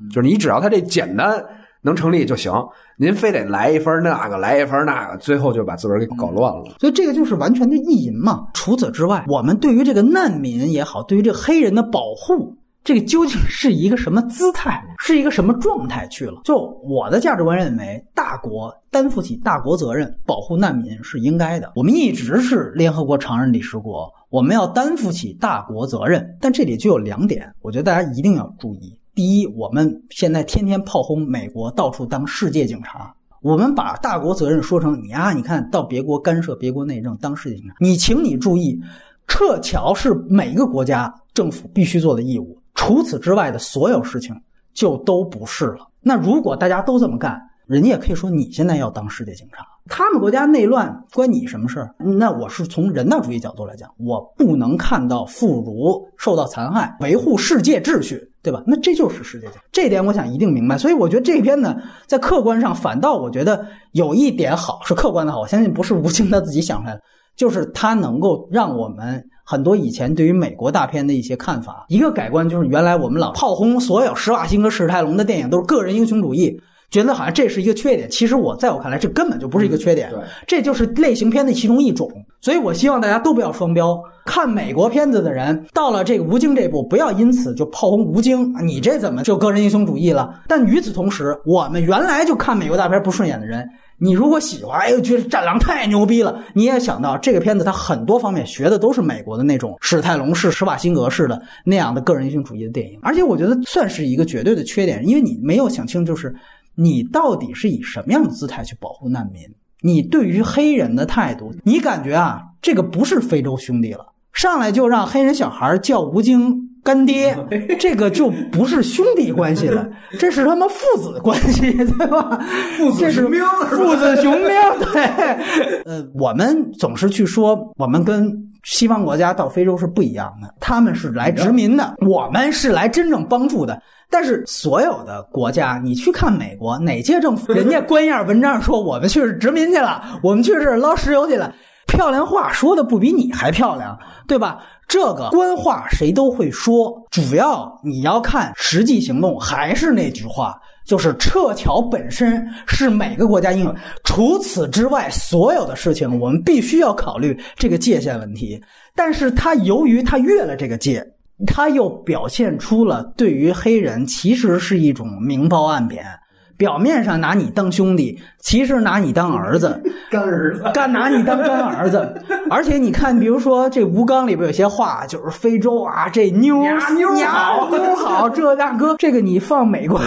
就是你只要它这简单能成立就行。您非得来一分那个，来一分那个，最后就把字本给搞乱了。所以这个就是完全的意淫嘛。除此之外，我们对于这个难民也好，对于这个黑人的保护，这个究竟是一个什么姿态，是一个什么状态去了？就我的价值观认为，大国担负起大国责任，保护难民是应该的。我们一直是联合国常任理事国，我们要担负起大国责任。但这里就有两点，我觉得大家一定要注意。第一，我们现在天天炮轰美国，到处当世界警察。我们把大国责任说成你啊，你看到别国干涉别国内政当世界警察。你请你注意，撤侨是每一个国家政府必须做的义务，除此之外的所有事情就都不是了。那如果大家都这么干，人家也可以说你现在要当世界警察，他们国家内乱关你什么事儿？那我是从人道主义角度来讲，我不能看到妇孺受到残害，维护世界秩序，对吧？那这就是世界警察，这点我想一定明白。所以我觉得这篇呢，在客观上反倒我觉得有一点好，是客观的好。我相信不是吴京他自己想出来的，就是他能够让我们很多以前对于美国大片的一些看法一个改观，就是原来我们老炮轰所有施瓦辛格、史泰龙的电影都是个人英雄主义。觉得好像这是一个缺点，其实我在我看来，这根本就不是一个缺点，对，这就是类型片的其中一种。所以我希望大家都不要双标，看美国片子的人到了这个吴京这部，不要因此就炮轰吴京，你这怎么就个人英雄主义了？但与此同时，我们原来就看美国大片不顺眼的人，你如果喜欢，哎呦，觉得战狼太牛逼了，你也想到这个片子它很多方面学的都是美国的那种史泰龙式、施瓦辛格式的那样的个人英雄主义的电影，而且我觉得算是一个绝对的缺点，因为你没有想清就是。你到底是以什么样的姿态去保护难民？你对于黑人的态度，你感觉啊，这个不是非洲兄弟了，上来就让黑人小孩叫吴京干爹，这个就不是兄弟关系了，这是他妈父子关系，对吧？父子雄兵，父子雄兵，对。呃，我们总是去说，我们跟西方国家到非洲是不一样的，他们是来殖民的，我们是来真正帮助的。但是所有的国家，你去看美国哪届政府，人家官样文章说我们去是殖民去了，我们去是捞石油去了，漂亮话说的不比你还漂亮，对吧？这个官话谁都会说，主要你要看实际行动。还是那句话，就是撤侨本身是每个国家应有，除此之外，所有的事情我们必须要考虑这个界限问题。但是他由于他越了这个界。他又表现出了对于黑人其实是一种明褒暗贬，表面上拿你当兄弟，其实拿你当儿子，干儿子，干拿你当干儿子。而且你看，比如说这吴刚里边有些话，就是非洲啊，这妞妞好 妞好，这大哥，这个你放美国，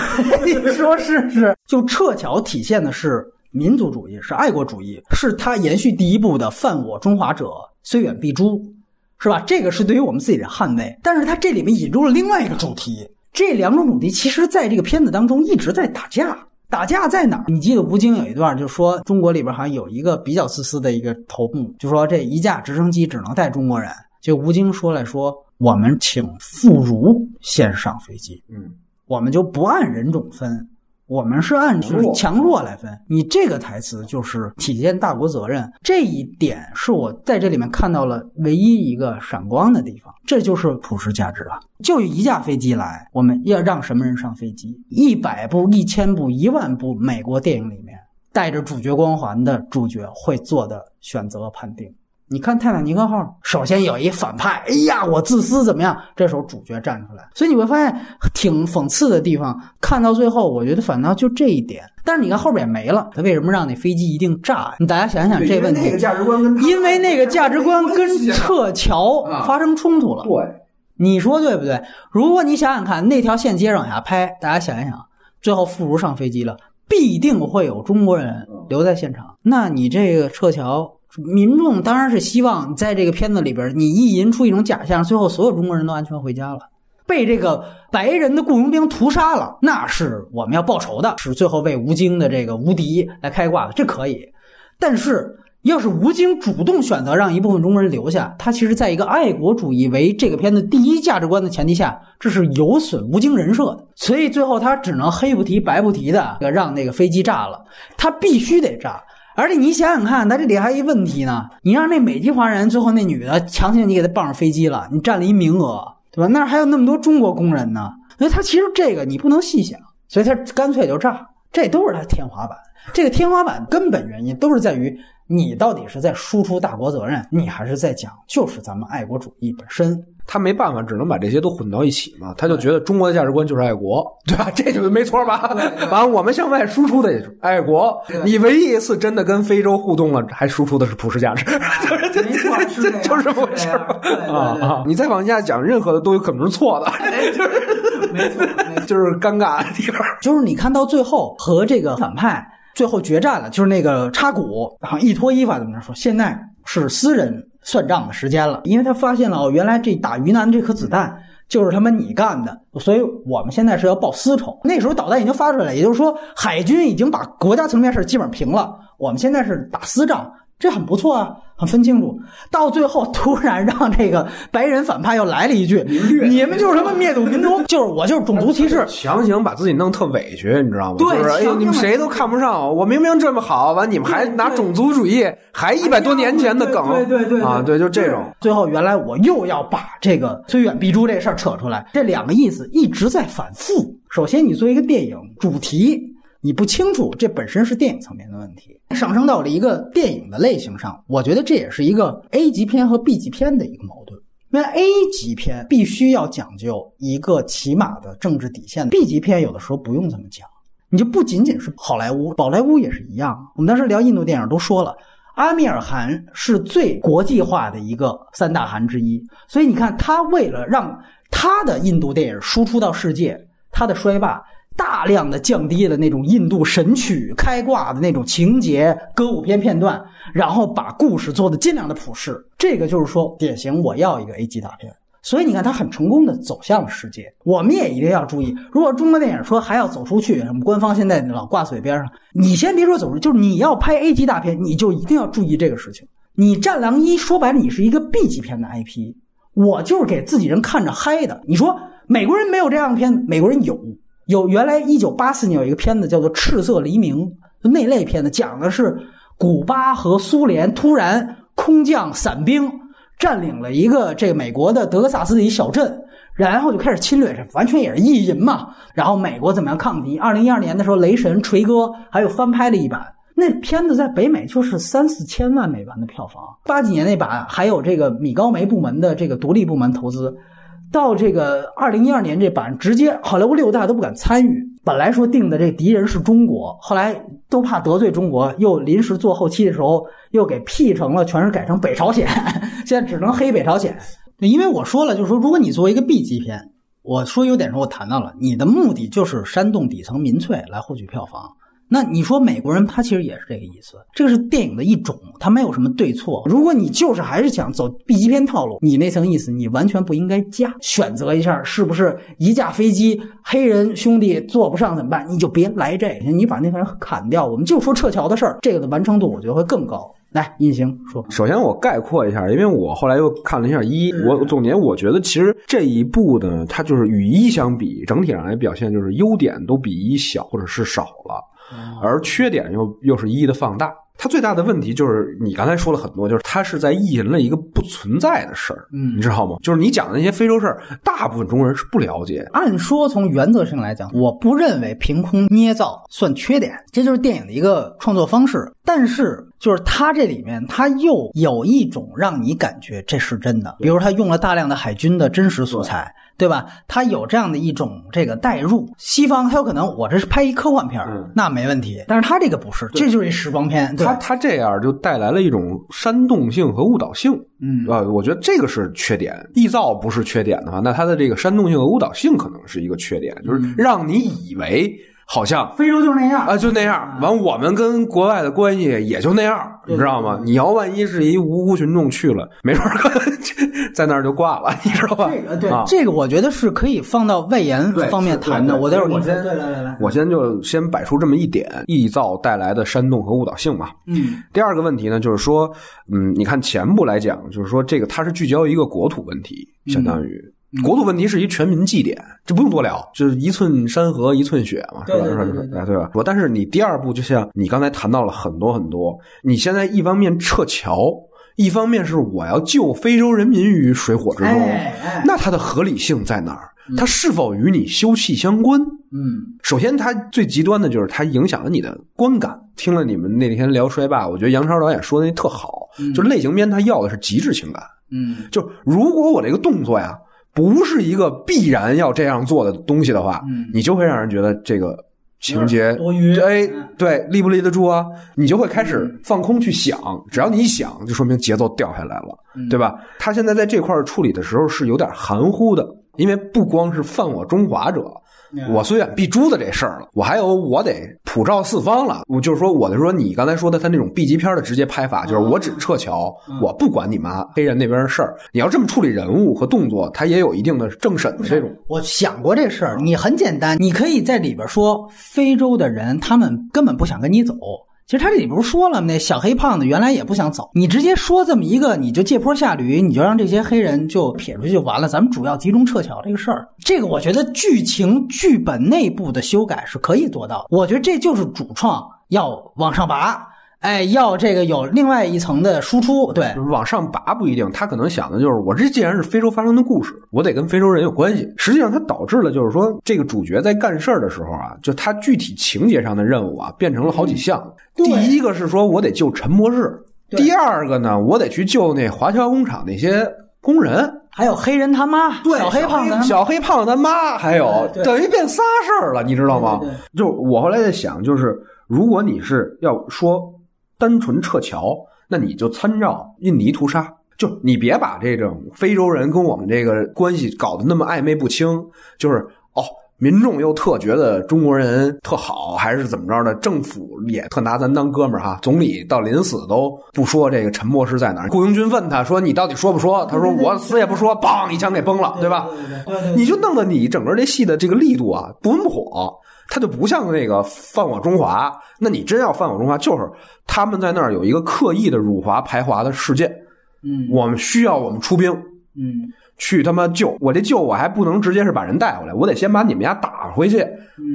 你说是是？就撤侨体现的是民族主义，是爱国主义，是他延续第一部的“犯我中华者，虽远必诛”。是吧？这个是对于我们自己的捍卫，但是他这里面引入了另外一个主题。这两种主题其实在这个片子当中一直在打架。打架在哪儿？你记得吴京有一段就说，中国里边好像有一个比较自私的一个头目，就说这一架直升机只能带中国人。就吴京说来说，我们请妇孺先上飞机，嗯，我们就不按人种分。我们是按就是强弱来分，你这个台词就是体现大国责任，这一点是我在这里面看到了唯一一个闪光的地方，这就是普世价值了。就一架飞机来，我们要让什么人上飞机？一百部、一千部、一万部美国电影里面带着主角光环的主角会做的选择判定。你看泰坦尼克号，首先有一反派，哎呀，我自私怎么样？这时候主角站出来，所以你会发现挺讽刺的地方。看到最后，我觉得反倒就这一点。但是你看后边也没了，他为什么让那飞机一定炸？你大家想想这问题。因为那个价值观跟因为那个价值观跟撤侨发生冲突了。对，你说对不对？如果你想想看，那条线接着往下拍，大家想一想，最后妇孺上飞机了，必定会有中国人留在现场。那你这个撤侨？民众当然是希望在这个片子里边，你意淫出一种假象，最后所有中国人都安全回家了，被这个白人的雇佣兵屠杀了，那是我们要报仇的，是最后为吴京的这个无敌来开挂的，这可以。但是要是吴京主动选择让一部分中国人留下，他其实在一个爱国主义为这个片子第一价值观的前提下，这是有损吴京人设的，所以最后他只能黑不提白不提的让那个飞机炸了，他必须得炸。而且你想想看，他这里还有一问题呢。你让那美籍华人最后那女的强行你给他傍上飞机了，你占了一名额，对吧？那儿还有那么多中国工人呢。所以他其实这个你不能细想，所以他干脆就炸，这都是他天花板。这个天花板根本原因都是在于你到底是在输出大国责任，你还是在讲就是咱们爱国主义本身。他没办法，只能把这些都混到一起嘛。他就觉得中国的价值观就是爱国，对吧？这就没错吧？完了，我们向外输出的也是爱国。你唯一一次真的跟非洲互动了，还输出的是普世价值，没错，是就是这么回事啊啊！你再往下讲，任何的都有可能是错的，就是没错，就是尴尬的地方。就是你看到最后和这个反派最后决战了，就是那个插骨，然后一脱衣服怎么着说？现在是私人。算账的时间了，因为他发现了哦，原来这打云南这颗子弹就是他妈你干的，所以我们现在是要报私仇。那时候导弹已经发出来了，也就是说海军已经把国家层面事基本平了，我们现在是打私仗。这很不错啊，很分清楚。到最后，突然让这个白人反派又来了一句：“你们就是什么灭种民族，就是我就是种族歧视。”强行把自己弄特委屈，你知道吗？对，就是哎呦，你们谁都看不上我，我明明这么好，完你们还拿种族主义，还一百多年前的梗，对对对啊，对，就这种。最后，原来我又要把这个虽远必诛这事儿扯出来，这两个意思一直在反复。首先，你作为一个电影主题。你不清楚，这本身是电影层面的问题，上升到了一个电影的类型上。我觉得这也是一个 A 级片和 B 级片的一个矛盾。因为 A 级片必须要讲究一个起码的政治底线，B 级片有的时候不用这么讲。你就不仅仅是好莱坞，宝莱坞也是一样。我们当时聊印度电影都说了，阿米尔汗是最国际化的一个三大汗之一，所以你看他为了让他的印度电影输出到世界，他的衰霸。大量的降低了那种印度神曲开挂的那种情节、歌舞片片段，然后把故事做的尽量的普世。这个就是说，典型我要一个 A 级大片。所以你看，它很成功的走向了世界。我们也一定要注意，如果中国电影说还要走出去，什么官方现在老挂嘴边上，你先别说走出去，就是你要拍 A 级大片，你就一定要注意这个事情。你《战狼一》说白了，你是一个 B 级片的 IP，我就是给自己人看着嗨的。你说美国人没有这样的片子，美国人有。有原来一九八四年有一个片子叫做《赤色黎明》，那类片子讲的是古巴和苏联突然空降伞兵占领了一个这个美国的德克萨斯的一小镇，然后就开始侵略，这完全也是意淫嘛。然后美国怎么样抗敌？二零一二年的时候，《雷神》锤哥还有翻拍了一版，那片子在北美就是三四千万美元的票房。八几年那版还有这个米高梅部门的这个独立部门投资。到这个二零一二年这版，直接好莱坞六大都不敢参与。本来说定的这敌人是中国，后来都怕得罪中国，又临时做后期的时候又给 P 成了，全是改成北朝鲜，现在只能黑北朝鲜。因为我说了，就是说，如果你作为一个 B 级片，我说优点时候我谈到了，你的目的就是煽动底层民粹来获取票房。那你说美国人他其实也是这个意思，这个是电影的一种，他没有什么对错。如果你就是还是想走 B 级片套路，你那层意思你完全不应该加。选择一下是不是一架飞机黑人兄弟坐不上怎么办？你就别来这个，你把那个人砍掉。我们就说撤侨的事儿，这个的完成度我觉得会更高。来，隐形说，首先我概括一下，因为我后来又看了一下一，我总结我觉得其实这一部呢，它就是与一相比，整体上来表现就是优点都比一小或者是少了。而缺点又又是一一的放大，它最大的问题就是你刚才说了很多，就是它是在意淫了一个不存在的事儿，嗯，你知道吗？就是你讲的那些非洲事儿，大部分中国人是不了解。按说从原则上来讲，我不认为凭空捏造算缺点，这就是电影的一个创作方式。但是就是它这里面，它又有一种让你感觉这是真的，比如它用了大量的海军的真实素材。对吧？它有这样的一种这个代入，西方它有可能我这是拍一科幻片那没问题。但是它这个不是，这就是一时光片。它它这样就带来了一种煽动性和误导性，嗯啊，我觉得这个是缺点。臆造不是缺点的话，那它的这个煽动性和误导性可能是一个缺点，就是让你以为。好像非洲就那样啊，就那样。完，我们跟国外的关系也就那样，你知道吗？你要万一是一无辜群众去了，没准 在那儿就挂了，你知道吧？这个对，这个我觉得是可以放到外延方面谈的。我待会儿我先来来来，我先就先摆出这么一点，臆造带来的煽动和误导性嘛。嗯。第二个问题呢，就是说，嗯，你看前部来讲，就是说这个它是聚焦一个国土问题，相当于。国土问题是一全民祭典，这不用多聊，就是一寸山河一寸血嘛，是吧？对吧？但是你第二步，就像你刚才谈到了很多很多，你现在一方面撤侨，一方面是我要救非洲人民于水火之中，那它的合理性在哪儿？它是否与你休戚相关？嗯，首先，它最极端的就是它影响了你的观感。听了你们那天聊衰霸，我觉得杨超导演说的那特好，就类型片他要的是极致情感。嗯，就如果我这个动作呀。不是一个必然要这样做的东西的话，你就会让人觉得这个情节多余。哎，对，立不立得住啊？你就会开始放空去想，只要你一想，就说明节奏掉下来了，对吧？他现在在这块处理的时候是有点含糊的，因为不光是犯我中华者，我虽远必诛的这事儿了，我还有我得普照四方了。我就是说，我就说你刚才说的他那种 B 级片的直接拍法，就是我只撤侨，我不管你妈黑人那边的事儿。你要这么处理人物和动作，他也有一定的政审的这种。我想过这事儿，你很简单，你可以在里边说非洲的人他们根本不想跟你走。其实他这里不是说了吗？那小黑胖子原来也不想走，你直接说这么一个，你就借坡下驴，你就让这些黑人就撇出去就完了。咱们主要集中撤侨这个事儿，这个我觉得剧情剧本内部的修改是可以做到。我觉得这就是主创要往上拔，哎，要这个有另外一层的输出。对，往上拔不一定，他可能想的就是，我这既然是非洲发生的故事，我得跟非洲人有关系。实际上，它导致了就是说，这个主角在干事儿的时候啊，就他具体情节上的任务啊，变成了好几项。第一个是说我得救陈博士，第二个呢，我得去救那华侨工厂那些工人，还有黑人他妈，对小黑胖子，小黑胖子他妈，还有等于变仨事儿了，你知道吗？就我后来在想，就是如果你是要说单纯撤侨，那你就参照印尼屠杀，就你别把这种非洲人跟我们这个关系搞得那么暧昧不清，就是哦。民众又特觉得中国人特好，还是怎么着的？政府也特拿咱当哥们儿哈。总理到临死都不说这个陈博士在哪儿。雇佣军问他说：“你到底说不说？”他说：“我死也不说。”梆一枪给崩了，对吧？你就弄得你整个这戏的这个力度啊不温不火，他就不像那个犯我中华。那你真要犯我中华，就是他们在那儿有一个刻意的辱华排华的事件。嗯，我们需要我们出兵。嗯。去他妈救我！这救我还不能直接是把人带回来，我得先把你们家打回去，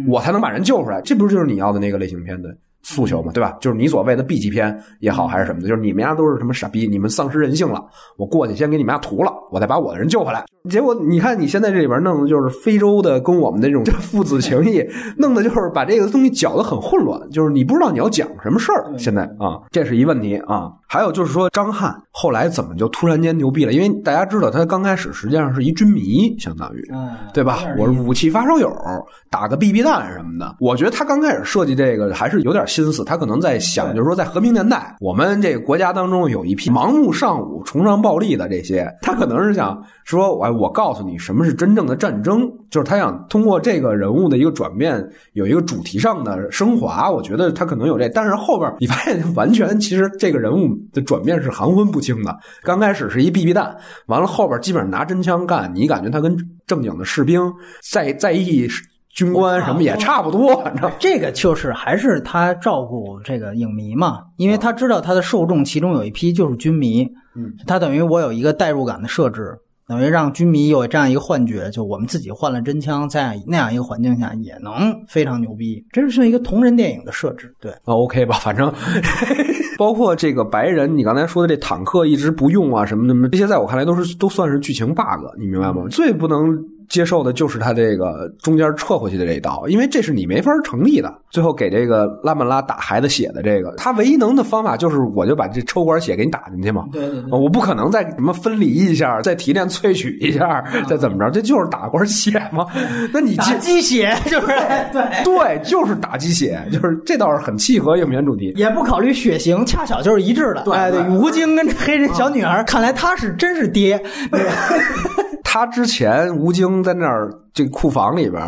我才能把人救出来。这不就是你要的那个类型片的诉求嘛？对吧？就是你所谓的 B 级片也好，还是什么的，就是你们家都是什么傻逼，你们丧失人性了，我过去先给你们家屠了，我再把我的人救回来。结果你看，你现在这里边弄的就是非洲的跟我们的这种 父子情谊，弄的就是把这个东西搅得很混乱，就是你不知道你要讲什么事儿。现在啊，这是一问题啊。还有就是说，张翰后来怎么就突然间牛逼了？因为大家知道他刚开始实际上是一军迷，相当于，对吧？我是武器发烧友，打个 BB 弹什么的。我觉得他刚开始设计这个还是有点心思，他可能在想，就是说在和平年代，我们这个国家当中有一批盲目尚武、崇尚暴力的这些，他可能是想说，我。我告诉你，什么是真正的战争？就是他想通过这个人物的一个转变，有一个主题上的升华。我觉得他可能有这，但是后边你发现，完全其实这个人物的转变是含混不清的。刚开始是一 BB 弹，完了后边基本上拿真枪干，你感觉他跟正经的士兵在在役军官什么也差不多。反正这个就是还是他照顾这个影迷嘛，因为他知道他的受众其中有一批就是军迷，嗯，他等于我有一个代入感的设置。等于让军迷有这样一个幻觉，就我们自己换了真枪，在那样一个环境下也能非常牛逼，这是一个同人电影的设置。对，那 OK 吧，反正 包括这个白人，你刚才说的这坦克一直不用啊，什么什么，这些在我看来都是都算是剧情 bug，你明白吗？最不能。接受的就是他这个中间撤回去的这一刀，因为这是你没法成立的。最后给这个拉曼拉打孩子血的这个，他唯一能的方法就是我就把这抽管血给你打进去嘛。对对对，我不可能再什么分离一下，再提炼萃取一下，再怎么着，这就是打管血嘛。那你打鸡血就是 对对，就是打鸡血，就是这倒是很契合影片主题，也不考虑血型，恰巧就是一致的。对对，吴京跟黑人小女孩，看来他是真是爹。他之前吴京在那儿这库房里边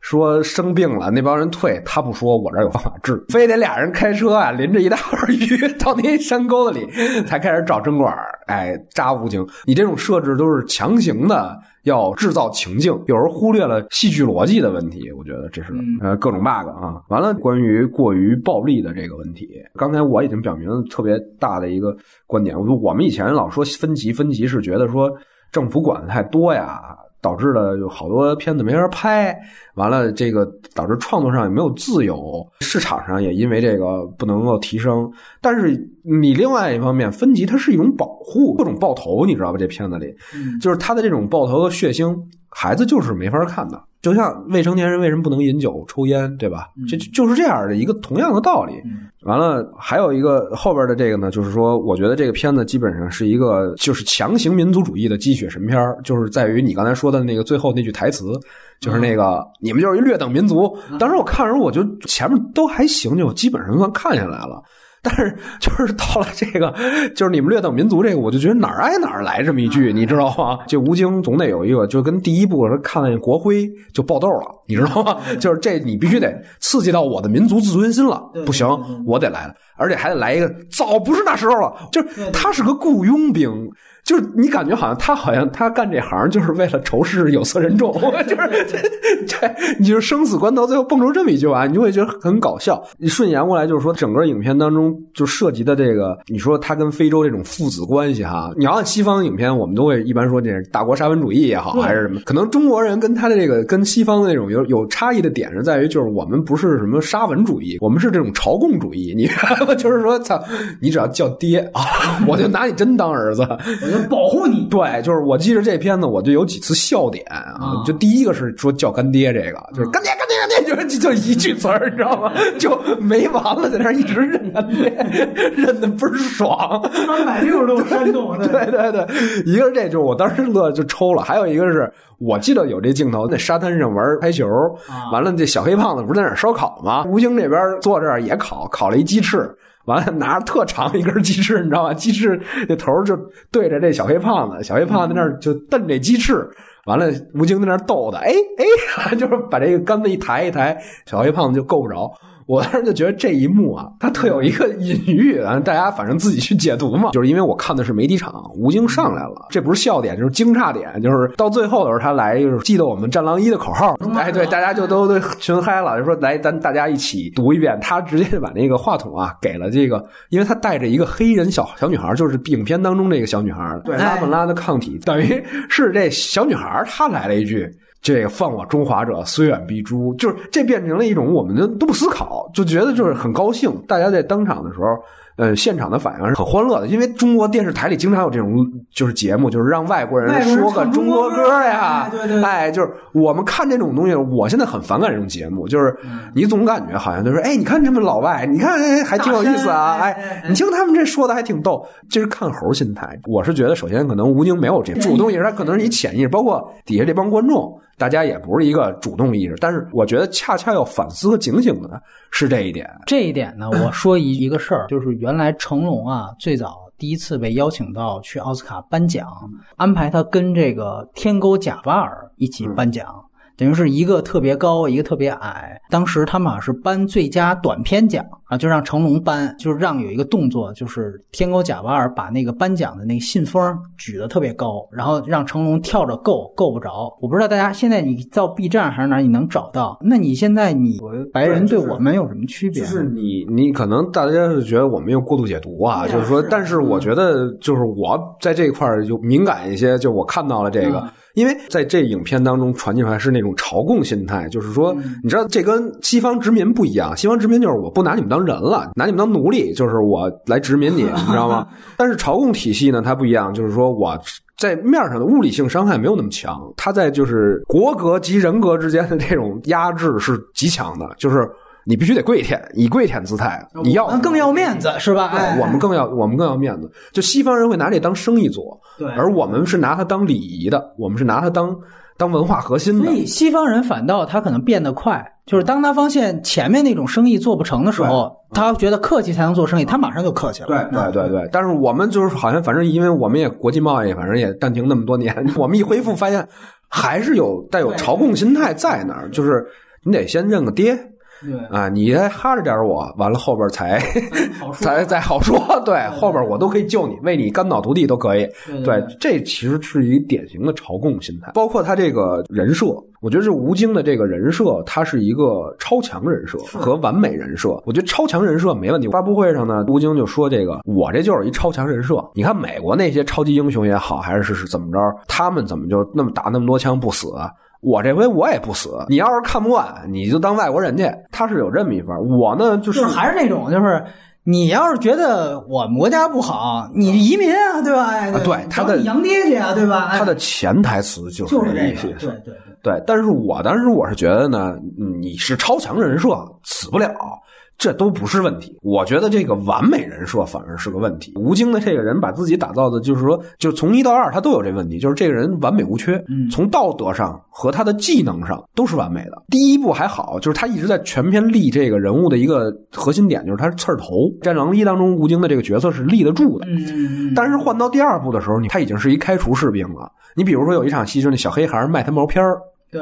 说生病了，那帮人退，他不说，我这有方法治，非得俩人开车啊，淋着一大块鱼到那山沟子里，才开始找针管，哎，扎武警。你这种设置都是强行的，要制造情境，有时候忽略了戏剧逻辑的问题。我觉得这是呃各种 bug 啊。完了，关于过于暴力的这个问题，刚才我已经表明了特别大的一个观点，我说我们以前老说分级，分级是觉得说。政府管的太多呀，导致了有好多片子没法拍，完了这个导致创作上也没有自由，市场上也因为这个不能够提升。但是你另外一方面分级，它是一种保护，各种爆头，你知道吧？这片子里，就是它的这种爆头和血腥，孩子就是没法看的。就像未成年人为什么不能饮酒抽烟，对吧？这就是这样的一个同样的道理。完了，还有一个后边的这个呢，就是说，我觉得这个片子基本上是一个就是强行民族主义的鸡血神片就是在于你刚才说的那个最后那句台词，就是那个你们就是一劣等民族。当时我看的时候，我就前面都还行，就基本上算看下来了。但是就是到了这个，就是你们略等民族这个，我就觉得哪儿挨哪儿来这么一句，你知道吗？这吴京总得有一个，就跟第一部看了国徽就爆痘了，你知道吗？就是这你必须得刺激到我的民族自尊心了，不行，我得来了，而且还得来一个，早不是那时候了，就是他是个雇佣兵。就是你感觉好像他好像他干这行就是为了仇视有色人种，就是这，你就是生死关头最后蹦出这么一句话，你就会觉得很搞笑。你顺延过来就是说，整个影片当中就涉及的这个，你说他跟非洲这种父子关系哈，你要按西方影片，我们都会一般说这是大国沙文主义也好，还是什么？可能中国人跟他的这个跟西方的那种有有差异的点是在于，就是我们不是什么沙文主义，我们是这种朝贡主义。你 就是说，操，你只要叫爹啊，我就拿你真当儿子。保护你，对，就是我记着这片子，我就有几次笑点啊。就第一个是说叫干爹，这个就是干爹，干爹，干爹，就是就一句词儿，你知道吗？就没完了，在那一直认干爹，认的倍儿爽，三百六十度煽动。对对对，一个是这，就我当时乐就抽了；还有一个是我记得有这镜头，在沙滩上玩排球，完了这小黑胖子不是在那烧烤吗？吴京这边坐这儿也烤，烤了一鸡翅。完了，拿着特长一根鸡翅，你知道吗？鸡翅那头就对着这小黑胖子，小黑胖子在那儿就瞪这鸡翅。完了，吴京在那儿逗他，哎哎，就是把这个杆子一抬一抬，小黑胖子就够不着。我当时就觉得这一幕啊，它特有一个隐喻，大家反正自己去解读嘛。就是因为我看的是媒体场，吴京上来了，这不是笑点，就是惊诧点，就是到最后的时候他来，就是记得我们战狼一的口号，哎，对，大家就都都群嗨了，就说来，咱大家一起读一遍。他直接就把那个话筒啊给了这个，因为他带着一个黑人小小女孩，就是影片当中这个小女孩，对拉本拉的抗体，等于是这小女孩她来了一句。这个犯我中华者，虽远必诛。就是这变成了一种，我们都不思考，就觉得就是很高兴。大家在当场的时候。呃，现场的反应是很欢乐的，因为中国电视台里经常有这种就是节目，就是让外国人说个中国歌呀，对对，哎，就是我们看这种东西，我现在很反感这种节目，就是你总感觉好像就是，哎，你看这么老外，你看哎还挺有意思啊，哎，你听他们这说的还挺逗，这是看猴心态。我是觉得，首先可能吴京没有这主动意识，他可能是你潜意识，包括底下这帮观众，大家也不是一个主动意识，但是我觉得恰恰要反思和警醒的是这一点。这一点呢，我说一一个事儿，就是原。原来成龙啊，最早第一次被邀请到去奥斯卡颁奖，安排他跟这个天沟贾巴尔一起颁奖。等于是一个特别高，一个特别矮。当时他们好像是颁最佳短片奖啊，就让成龙颁，就是让有一个动作，就是天狗贾巴尔把那个颁奖的那个信封举得特别高，然后让成龙跳着够够不着。我不知道大家现在你到 B 站还是哪你能找到？那你现在你白人对我们有什么区别？就是你你可能大家是觉得我们又过度解读啊，就是说，但是我觉得就是我在这一块就敏感一些，就我看到了这个。因为在这影片当中传递出来是那种朝贡心态，就是说，你知道这跟西方殖民不一样。西方殖民就是我不拿你们当人了，拿你们当奴隶，就是我来殖民你，你知道吗？但是朝贡体系呢，它不一样，就是说我在面上的物理性伤害没有那么强，它在就是国格及人格之间的这种压制是极强的，就是。你必须得跪舔，以跪舔姿态，你要更要面子是吧？我们更要，我们更要面子。就西方人会拿这当生意做，对，而我们是拿它当礼仪的，我们是拿它当当文化核心的。所以西方人反倒他可能变得快，就是当他发现前面那种生意做不成的时候，他觉得客气才能做生意，他马上就客气了。对对对对。但是我们就是好像反正因为我们也国际贸易，反正也暂停那么多年，我们一恢复发现还是有带有朝贡心态在那儿，就是你得先认个爹。对啊，你再哈着点我，完了后边才才再好说。对，后边我都可以救你，为你肝脑涂地都可以。对，这其实是一典型的朝贡心态。包括他这个人设，我觉得是吴京的这个人设，他是一个超强人设和完美人设。我觉得超强人设没问题。发布会上呢，吴京就说：“这个我这就是一超强人设。你看美国那些超级英雄也好，还是是怎么着，他们怎么就那么打那么多枪不死？”我这回我也不死，你要是看不惯，你就当外国人去。他是有这么一份我呢就是还是那种，就是你要是觉得我们国家不好，你移民啊，对吧？对，他的洋爹去啊，对吧？他的潜台词就是这个意思。对对对，但是我当时我是觉得呢，你是超强人设，死不了。这都不是问题。我觉得这个完美人设反而是个问题。吴京的这个人把自己打造的，就是说，就从一到二他都有这问题，就是这个人完美无缺，嗯从道德上和他的技能上都是完美的。第一部还好，就是他一直在全篇立这个人物的一个核心点，就是他是刺儿头。《战狼一》当中，吴京的这个角色是立得住的，嗯，但是换到第二部的时候，你他已经是一开除士兵了。你比如说有一场戏，就是那小黑孩卖他毛片儿，对，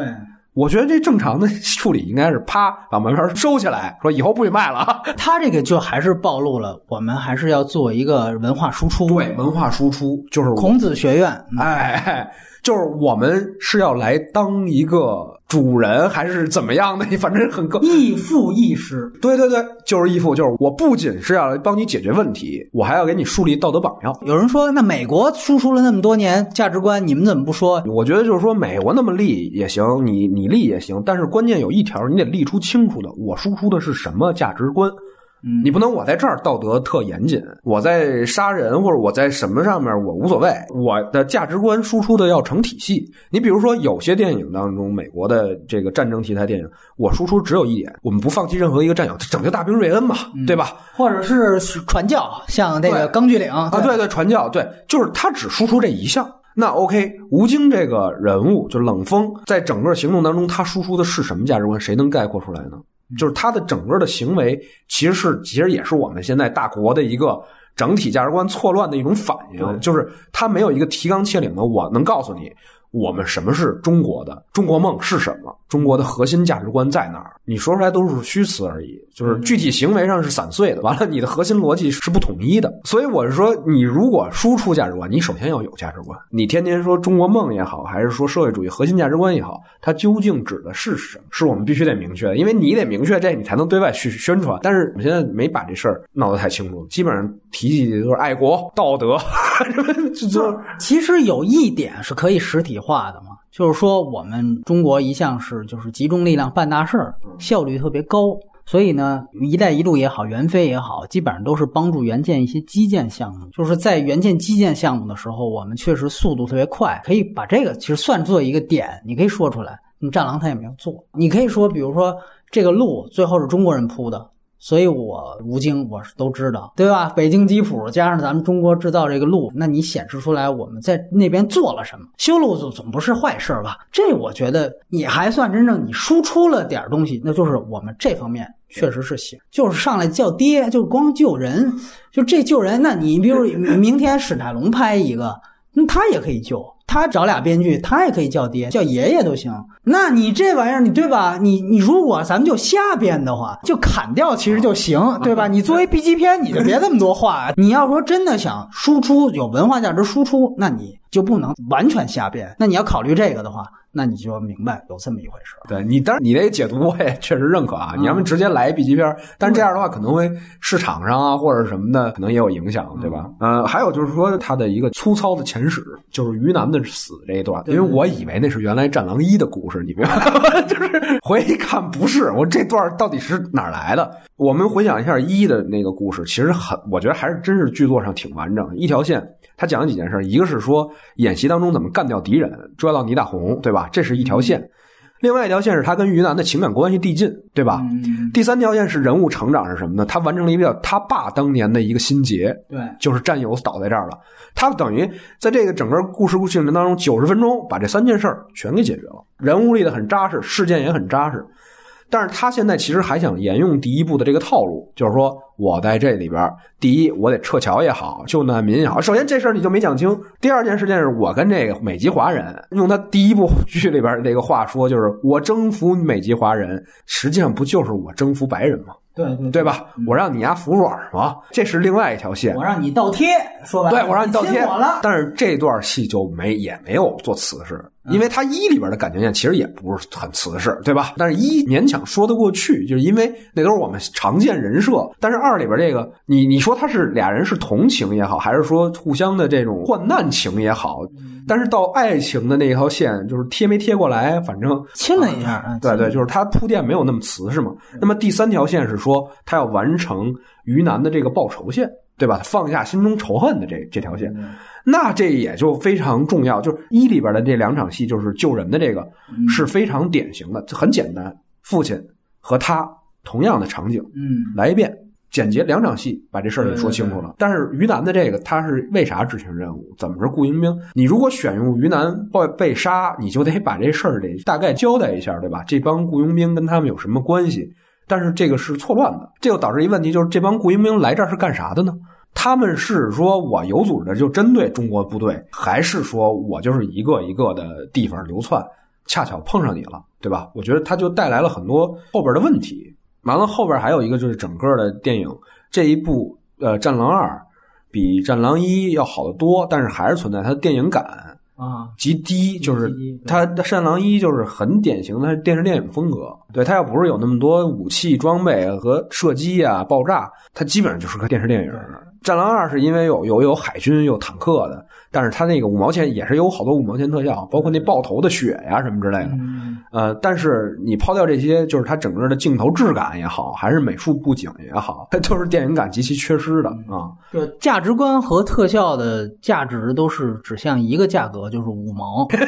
我觉得这正常的处理应该是啪把门牌收起来，说以后不许卖了啊。他这个就还是暴露了，我们还是要做一个文化输出。对，文化输出就是孔子学院，哎，哎就是我们是要来当一个主人，还是怎么样的？反正很高。亦父亦师。对对对，就是义父，就是我不仅是要来帮你解决问题，我还要给你树立道德榜样。有人说，那美国输出了那么多年价值观，你们怎么不说？我觉得就是说，美国那么立也行，你你立也行，但是关键有一条，你得立出清楚的，我输出的是什么价值观。嗯你不能我在这儿道德特严谨，我在杀人或者我在什么上面我无所谓，我的价值观输出的要成体系。你比如说有些电影当中，美国的这个战争题材电影，我输出只有一点，我们不放弃任何一个战友，拯救大兵瑞恩嘛，对吧？或者是传教，像这个钢锯岭啊，对对，传教，对，就是他只输出这一项。那 OK，吴京这个人物就冷锋，在整个行动当中，他输出的是什么价值观？谁能概括出来呢？就是他的整个的行为，其实是其实也是我们现在大国的一个整体价值观错乱的一种反应。就是他没有一个提纲挈领的，我能告诉你，我们什么是中国的中国梦是什么，中国的核心价值观在哪儿？你说出来都是虚词而已，就是具体行为上是散碎的。完了，你的核心逻辑是不统一的。所以我是说，你如果输出价值观，你首先要有价值观。你天天说中国梦也好，还是说社会主义核心价值观也好，它究竟指的是什么？是我们必须得明确的，因为你得明确这，你才能对外去宣传。但是我们现在没把这事儿闹得太清楚，基本上提起的都是爱国、道德，就就其实有一点是可以实体化的嘛，就是说我们中国一向是就是集中力量办大事儿，效率特别高。所以呢，“一带一路”也好，援非也好，基本上都是帮助援建一些基建项目。就是在援建基建项目的时候，我们确实速度特别快，可以把这个其实算作一个点，你可以说出来。你战狼他也没有做，你可以说，比如说这个路最后是中国人铺的，所以我吴京我是都知道，对吧？北京吉普加上咱们中国制造这个路，那你显示出来我们在那边做了什么？修路总总不是坏事吧？这我觉得你还算真正你输出了点东西，那就是我们这方面确实是行，就是上来叫爹，就光救人，就这救人，那你比如明天史泰龙拍一个，那他也可以救。他找俩编剧，他也可以叫爹、叫爷爷都行。那你这玩意儿，你对吧？你你如果咱们就瞎编的话，就砍掉其实就行，对吧？你作为 B 级片，你就别那么多话。你要说真的想输出有文化价值输出，那你就不能完全瞎编。那你要考虑这个的话，那你就要明白有这么一回事。对你，当然你这解读我也确实认可啊。你要么直接来 B 级片儿，但是这样的话可能会市场上啊或者什么的可能也有影响，对吧？呃，还有就是说它的一个粗糙的前史，就是于南的死这一段，因为我以为那是原来《战狼一》的故事，你明白吗？就是回一看不是，我这段到底是哪来的？我们回想一下一的那个故事，其实很，我觉得还是真是剧作上挺完整的，一条线。他讲了几件事，一个是说演习当中怎么干掉敌人，抓到倪大红，对吧？这是一条线。另外一条线是他跟于南的情感关系递进，对吧？嗯，第三条线是人物成长是什么呢？他完成了一个他爸当年的一个心结，对，就是战友倒在这儿了。他等于在这个整个故事进程当中，九十分钟把这三件事儿全给解决了，人物立得很扎实，事件也很扎实。但是他现在其实还想沿用第一部的这个套路，就是说我在这里边，第一我得撤侨也好，救难民也好。首先这事儿你就没讲清。第二件事件是我跟这个美籍华人，用他第一部剧里边这个话说，就是我征服美籍华人，实际上不就是我征服白人吗？对对对吧？我让你丫服软吗？这是另外一条线我。让你倒贴，说白了，对，我让你倒贴。但是这段戏就没也没有做瓷实，因为他一里边的感情线其实也不是很瓷实，对吧？但是一勉强说得过去，就是因为那都是我们常见人设。但是二里边这个，你你说他是俩人是同情也好，还是说互相的这种患难情也好，但是到爱情的那一条线，就是贴没贴过来，反正亲了一下，啊对对，就是他铺垫没有那么瓷实嘛。那么第三条线是说他要完成于南的这个报仇线，对吧？放下心中仇恨的这这条线，那这也就非常重要。就是一里边的这两场戏，就是救人的这个是非常典型的，很简单，父亲和他同样的场景嗯，来一遍，简洁两场戏把这事儿给说清楚了。但是于南的这个他是为啥执行任务？怎么是雇佣兵？你如果选用于南被被杀，你就得把这事儿得大概交代一下，对吧？这帮雇佣兵跟他们有什么关系？但是这个是错乱的，这就导致一问题，就是这帮雇佣兵来这儿是干啥的呢？他们是说我有组织的就针对中国部队，还是说我就是一个一个的地方流窜，恰巧碰上你了，对吧？我觉得他就带来了很多后边的问题。完了，后边还有一个就是整个的电影这一部呃《战狼二》比《战狼一》要好得多，但是还是存在它的电影感啊，极低，就是极低它的《战狼一》就是很典型的电视电影风格。对它要不是有那么多武器装备和射击啊、爆炸，它基本上就是个电视电影。战狼二是因为有有有海军有坦克的，但是它那个五毛钱也是有好多五毛钱特效，包括那爆头的血呀、什么之类的。嗯呃，但是你抛掉这些，就是它整个的镜头质感也好，还是美术布景也好，它都是电影感极其缺失的啊。对价值观和特效的价值都是指向一个价格，就是五毛。对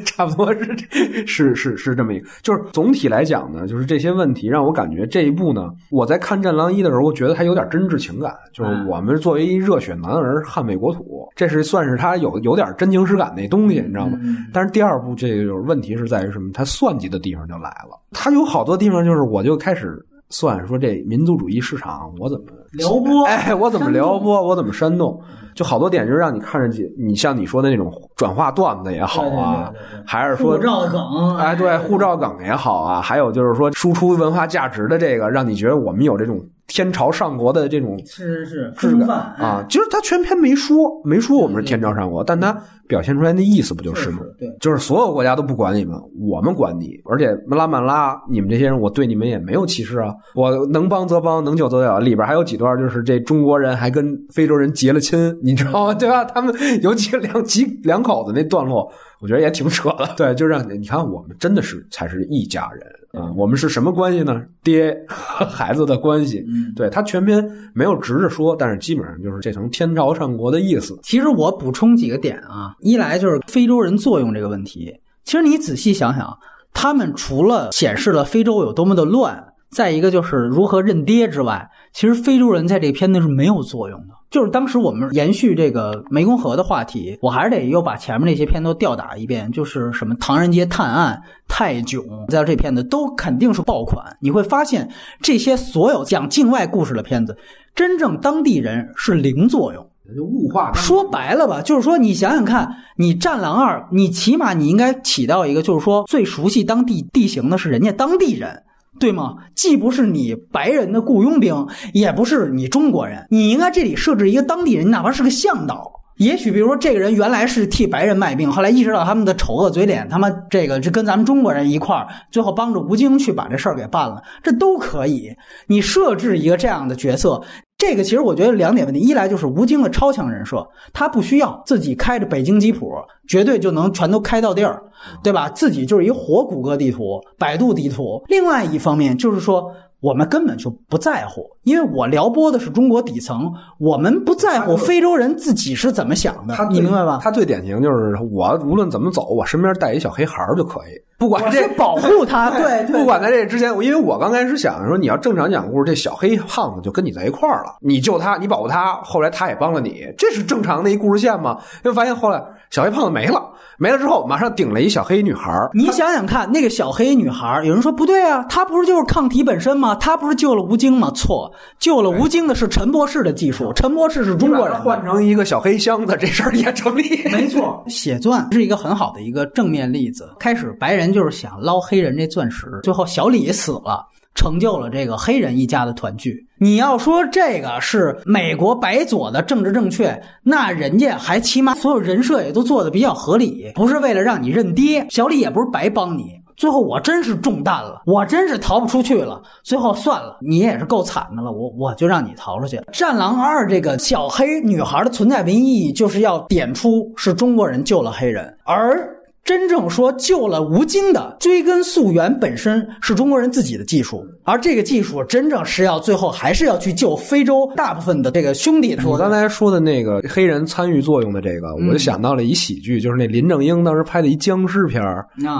差不多是是是是这么一个，就是总体来讲呢，就是这些问题让我感觉这一部呢，我在看《战狼一》的时候，我觉得它有点真挚情感，就是我们作为一热血男儿捍卫国土，这是算是他有有点真情实感那东西，你知道吗？嗯但是第二部这个就是问题是在于什么？他算计的地方就来了，他有好多地方就是我就开始算说这民族主义市场我怎么撩拨 哎，我怎么撩拨，我怎么煽动，就好多点就是让你看着去，你像你说的那种转化段子也好啊，还是说护照梗，哎，对，护照梗也好啊，还有就是说输出文化价值的这个，让你觉得我们有这种天朝上国的这种是是是质感风范啊。其实他全篇没说，没说我们是天朝上国，但他表现出来的意思不就是吗？对，就是所有国家都不管你们，我们管你，而且拉曼拉，你们这些人，我对你们也没有歧视啊，我能帮则帮，能救则救。里边还有几段，就是这中国人还跟非洲人结了亲，你知道吗？对吧？他们有几个两几两口子那段落，我觉得也挺扯的。对，就让你你看，我们真的是才是一家人啊、我们是什么关系呢？爹和孩子的关系。嗯，对他全篇没有直着说，但是基本上就是这层天朝上国的意思。其实我补充几个点啊，一来就是非洲人作用这个问题。其实你仔细想想，他们除了显示了非洲有多么的乱，再一个就是如何认爹之外，其实非洲人在这个片子是没有作用的。就是当时我们延续这个湄公河的话题，我还是得又把前面那些片都吊打一遍，就是什么唐人街探案、泰囧，在这片子都肯定是爆款。你会发现，这些所有讲境外故事的片子，真正当地人是零作用。就物化说白了吧，就是说你想想看，你《战狼二》，你起码你应该起到一个，就是说最熟悉当地地形的是人家当地人。对吗？既不是你白人的雇佣兵，也不是你中国人，你应该这里设置一个当地人，哪怕是个向导。也许比如说这个人原来是替白人卖命，后来意识到他们的丑恶嘴脸，他妈这个就跟咱们中国人一块儿，最后帮着吴京去把这事儿给办了，这都可以。你设置一个这样的角色，这个其实我觉得两点问题，一来就是吴京的超强人设，他不需要自己开着北京吉普，绝对就能全都开到地儿，对吧？自己就是一活谷歌地图、百度地图。另外一方面就是说。我们根本就不在乎，因为我撩拨的是中国底层，我们不在乎非洲人自己是怎么想的他，你明白吧？他最典型就是我无论怎么走，我身边带一小黑孩儿就可以，不管这保护他，对对，不管在这之前，因为我刚开始想说，你要正常讲故事，这小黑胖子就跟你在一块儿了，你救他，你保护他，后来他也帮了你，这是正常的一故事线吗？因为发现后来小黑胖子没了，没了之后马上顶了一小黑女孩儿，你想想看，那个小黑女孩，有人说不对啊，她不是就是抗体本身吗？她不是救了吴京吗？错，救了吴京的是陈博士的技术，陈博士是中国人。换成一个小黑箱子，这事儿也成立。没错，血钻是一个很好的一个正面例子。开始白人就是想捞黑人这钻石，最后小李死了。成就了这个黑人一家的团聚。你要说这个是美国白左的政治正确，那人家还起码所有人设也都做的比较合理，不是为了让你认爹。小李也不是白帮你，最后我真是中弹了，我真是逃不出去了。最后算了，你也是够惨的了，我我就让你逃出去。《战狼二》这个小黑女孩的存在唯一意义就是要点出是中国人救了黑人，而真正说救了吴京的，追根溯源本身是中国人自己的技术，而这个技术真正是要最后还是要去救非洲大部分的这个兄弟的。我刚才说的那个黑人参与作用的这个，我就想到了一喜剧，就是那林正英当时拍的一僵尸片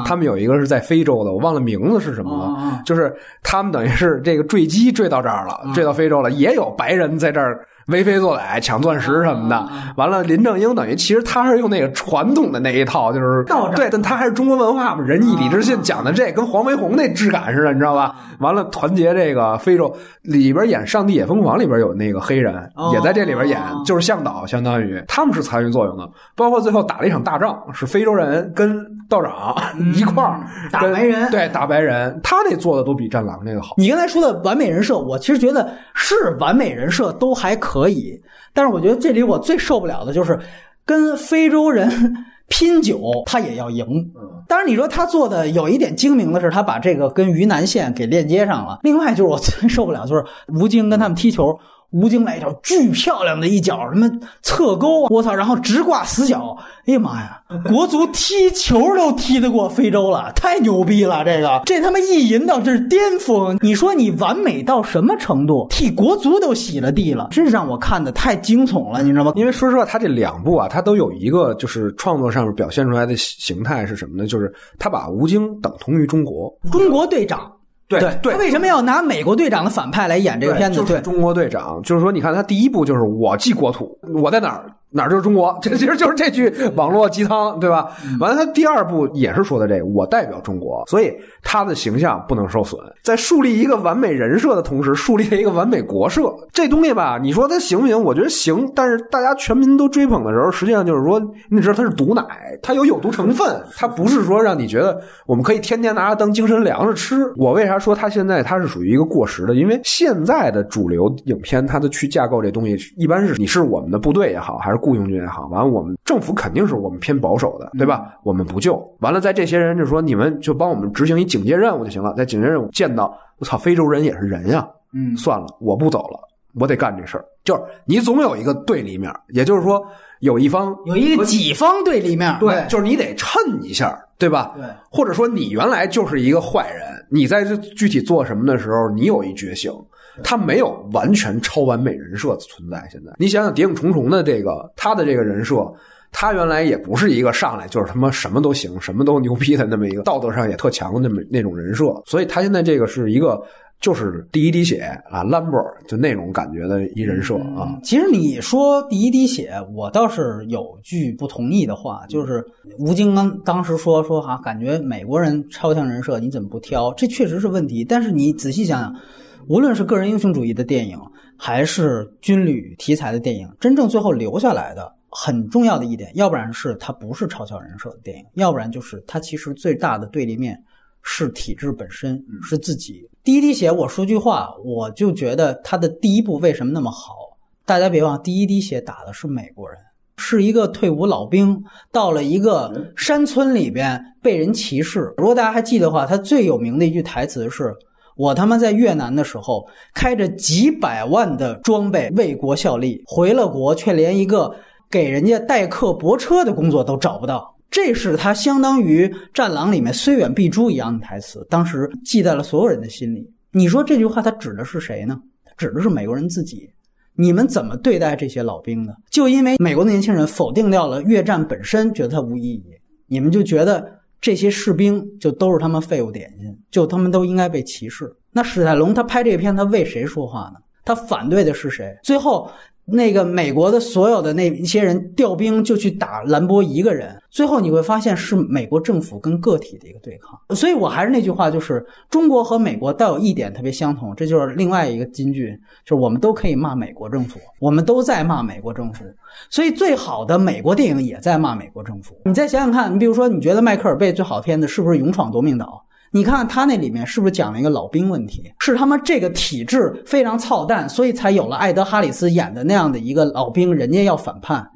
他们有一个是在非洲的，我忘了名字是什么了，就是他们等于是这个坠机坠到这儿了，坠到非洲了，也有白人在这儿。为非作歹、抢钻石什么的，完了，林正英等于其实他是用那个传统的那一套，就是道对，但他还是中国文化嘛，仁义礼智信讲的这跟黄飞鸿那质感似的，你知道吧？完了，团结这个非洲里边演《上帝也疯狂》里边有那个黑人哦。也在这里边演，就是向导，相当于他们是参与作用的，包括最后打了一场大仗，是非洲人跟道长一块儿打白人对打白人，他那做的都比战狼那个好。你刚才说的完美人设，我其实觉得是完美人设都还可以，但是我觉得这里我最受不了的就是跟非洲人 拼酒，他也要赢。当然，你说他做的有一点精明的是，他把这个跟云南线给链接上了。另外就是我最受不了就是吴京跟他们踢球。吴京来一脚巨漂亮的一脚，什么侧勾啊，我操！然后直挂死角，哎呀妈呀！国足踢球都踢得过非洲了，太牛逼了！这个这他妈意淫到这是巅峰，你说你完美到什么程度？替国足都洗了地了，真是让我看的太惊悚了，你知道吗？因为说实话，他这两部啊，他都有一个就是创作上面表现出来的形态是什么呢？就是他把吴京等同于中国。中国队长，对对他为什么要拿美国队长的反派来演这个片子？对，就是中国队长，就是说，你看他第一部就是我记国土，我在哪儿哪儿就是中国，这其实就是这句网络鸡汤，对吧？完了，他第二部也是说的这个，我代表中国，所以他的形象不能受损。在树立一个完美人设的同时，树立了一个完美国设，这东西吧，你说它行不行？我觉得行，但是大家全民都追捧的时候，实际上就是说，你知道它是毒奶，它有有毒成分，它不是说让你觉得我们可以天天拿它当精神粮食吃。我为啥说它现在它是属于一个过时的？因为现在的主流影片，它的去架构这东西，一般是你是我们的部队也好，还是雇佣军也好，完了我们政府肯定是我们偏保守的，对吧？我们不救，完了在这些人就说你们就帮我们执行一警戒任务就行了，在警戒任务见到我操，非洲人也是人呀，嗯算了，我不走了，我得干这事儿。就是你总有一个对立面，也就是说有一方有一个己方对立面，对，就是你得衬一下，对吧？对，或者说你原来就是一个坏人，你在这具体做什么的时候，你有一觉醒。他没有完全超完美人设的存在。现在你想想《谍影重重》的这个他的这个人设，他原来也不是一个上来就是他妈什么都行、什么都牛逼的那么一个道德上也特强的那么那种人设，所以他现在这个是一个就是第一滴血啊，Lambo 就那种感觉的一人设啊。其实你说第一滴血，我倒是有句不同意的话，就是吴京刚当时说说哈、感觉美国人超强人设你怎么不挑？这确实是问题。但是你仔细想想，无论是个人英雄主义的电影，还是军旅题材的电影，真正最后留下来的很重要的一点，要不然是它不是嘲笑人设的电影，要不然就是它其实最大的对立面是体制本身，是自己。第一滴血，我说句话，我就觉得它的第一部为什么那么好？大家别忘，第一滴血打的是美国人，是一个退伍老兵，到了一个山村里边被人歧视。如果大家还记得的话，他最有名的一句台词是：“我他妈在越南的时候，开着几百万的装备为国效力，回了国却连一个给人家代客泊车的工作都找不到。”这是他相当于《战狼》里面“虽远必诛”一样的台词，当时记在了所有人的心里。你说这句话，他指的是谁呢？指的是美国人自己。你们怎么对待这些老兵的？就因为美国的年轻人否定掉了越战本身，觉得它无意义，你们就觉得这些士兵就都是他们废物点心，就他们都应该被歧视。那史泰龙他拍这片，他为谁说话呢？他反对的是谁？最后。那个美国的所有的那一些人调兵就去打兰博一个人，最后你会发现是美国政府跟个体的一个对抗。所以我还是那句话，就是中国和美国倒有一点特别相同，这就是另外一个金句，就是我们都可以骂美国政府，我们都在骂美国政府。所以最好的美国电影也在骂美国政府。你再想想看，你比如说，你觉得迈克尔贝最好的片子是不是《勇闯夺命岛》？你看他那里面是不是讲了一个老兵问题？是他们这个体制非常操蛋，所以才有了艾德哈里斯演的那样的一个老兵，人家要反叛。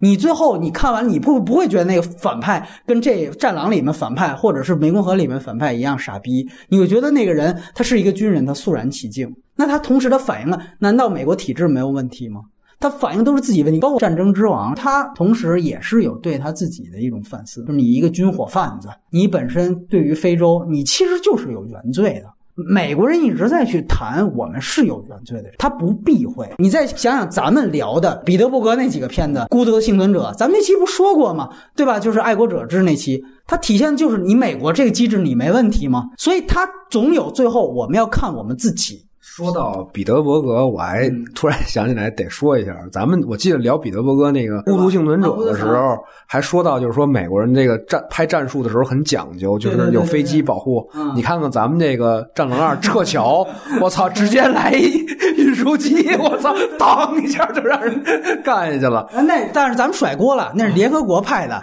你最后你看完，你不不会觉得那个反派跟这《战狼》里面反派，或者是《湄公河》里面反派一样傻逼？你会觉得那个人他是一个军人，他肃然起敬。那他同时他反映了，难道美国体制没有问题吗？他反映都是自己问题，包括战争之王，他同时也是有对他自己的一种反思，就是你一个军火贩子，你本身对于非洲，你其实就是有原罪的。美国人一直在去谈我们是有原罪的，他不避讳。你再想想咱们聊的彼得伯格那几个片子，《孤独的幸存者》，咱们那期不说过吗？对吧？就是爱国者治那期，它体现就是你美国这个机制你没问题吗？所以它总有最后我们要看我们自己。说到彼得伯格，我还突然想起来得说一下，咱们我记得聊彼得伯格那个《孤独幸存者》的时候，还说到就是说美国人这个战拍战术的时候很讲究，就是有飞机保护。你看看咱们这个《战狼二》撤侨，我操，直接来一运输机，我操，当一下就让人干下去了。那但是咱们甩锅了，那是联合国派的。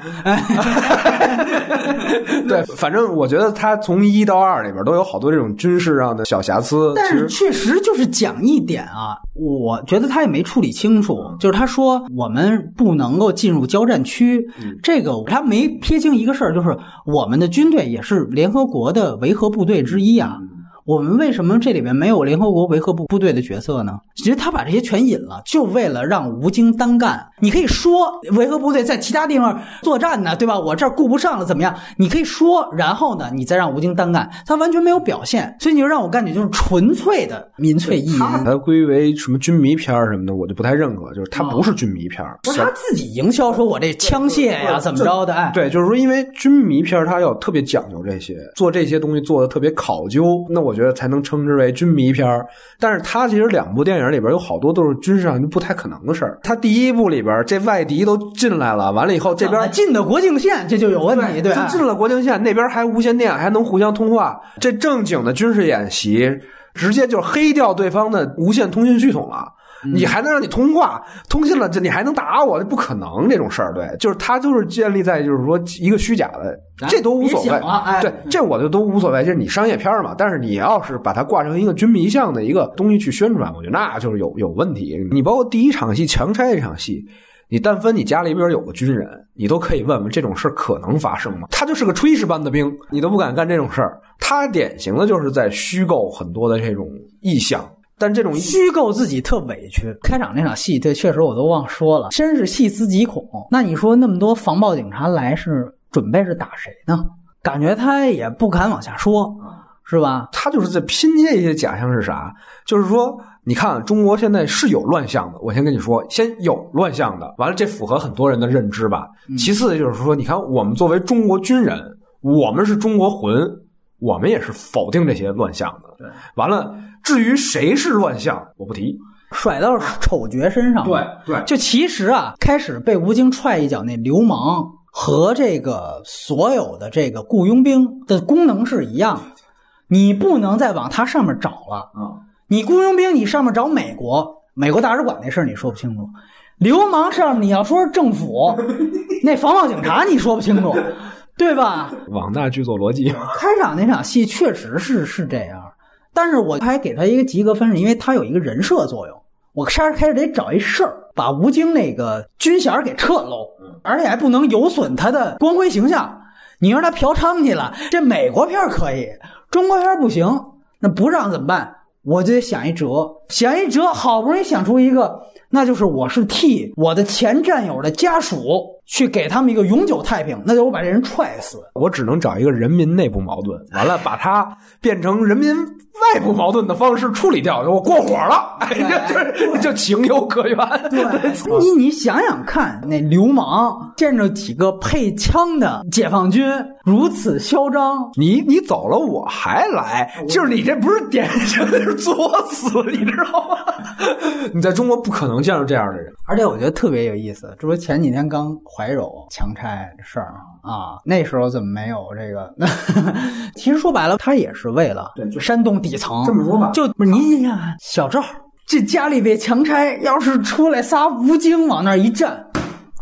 对，反正我觉得他从一到二里边都有好多这种军事上的小瑕疵，但是确实。实就是讲一点啊，我觉得他也没处理清楚，就是他说我们不能够进入交战区，这个他没撇清一个事儿，就是我们的军队也是联合国的维和部队之一啊。我们为什么这里面没有联合国维和部部队的角色呢？其实他把这些全引了，就为了让吴京单干。你可以说维和部队在其他地方作战呢，对吧？我这儿顾不上了，怎么样？你可以说，然后呢，你再让吴京单干。他完全没有表现，所以你就让我感觉就是纯粹的民粹意义。他归为什么军迷片什么的，我就不太认可。就是他不是军迷片不是他自己营销说我这枪械呀怎么着的？哎，对，就是说因为军迷片他要特别讲究这些，做这些东西做的特别考究。那我。觉得才能称之为军迷片但是他其实两部电影里边有好多都是军事上就不太可能的事儿。他第一部里边这外敌都进来了，完了以后这边进的国境线，这就有问题，对，就进了国境线，那边还无线电，还能互相通话。这正经的军事演习，直接就黑掉对方的无线通讯系统了。你还能让你通话通信了，这你还能打我？这不可能这种事儿，对，就是他就是建立在就是说一个虚假的，这都无所谓。对，这我就都无所谓，就是你商业片嘛。但是你要是把它挂成一个军迷像的一个东西去宣传，我觉得那就是有有问题。你包括第一场戏强拆这场戏，你但凡你家里边有个军人，你都可以问问这种事儿可能发生吗？他就是个炊事班的兵，你都不敢干这种事儿。他典型的就是在虚构很多的这种意象。但这种虚构自己特委屈，开场那场戏，这确实我都忘说了，真是细思极恐。那你说那么多防暴警察来是准备是打谁呢？感觉他也不敢往下说，是吧？他就是在拼接一些假象是啥？就是说，你看中国现在是有乱象的，我先跟你说，先有乱象的，完了这符合很多人的认知吧。其次就是说，你看我们作为中国军人，我们是中国魂，我们也是否定这些乱象的。对，完了。至于谁是乱象，我不提，甩到丑角身上。对对，就其实啊，开始被吴京踹一脚那流氓和这个所有的这个雇佣兵的功能是一样的，你不能再往他上面找了啊！你雇佣兵，你上面找美国，美国大使馆那事儿你说不清楚；流氓上面你要说是政府，那防暴警察你说不清楚，对吧？网大剧作逻辑，开场那场戏确实是是这样。但是我还给他一个及格分，是因为他有一个人设作用。我开始开始得找一事儿，把吴京那个军衔给撤喽，而且还不能有损他的光辉形象。你让他嫖娼去了，这美国片可以，中国片不行。那不让怎么办？我就得想一辙，想一辙，好不容易想出一个，那就是我是替我的前战友的家属去给他们一个永久太平，那就我把这人踹死。我只能找一个人民内部矛盾，完了把他变成人民。外部矛盾的方式处理掉，我过火了，哎呀，就 就情有可原。对，你你想想看，那流氓见着几个配枪的解放军如此嚣张，你你走了我还来，就是你这不是典型的作死，你知道吗？你在中国不可能见着这样的人，而且我觉得特别有意思，这不前几天刚怀柔强拆的事儿啊，那时候怎么没有这个？其实说白了，他也是为了煽动底层。这么说吧，就不是你想想，小赵这家里被强拆，要是出来仨吴京往那一站，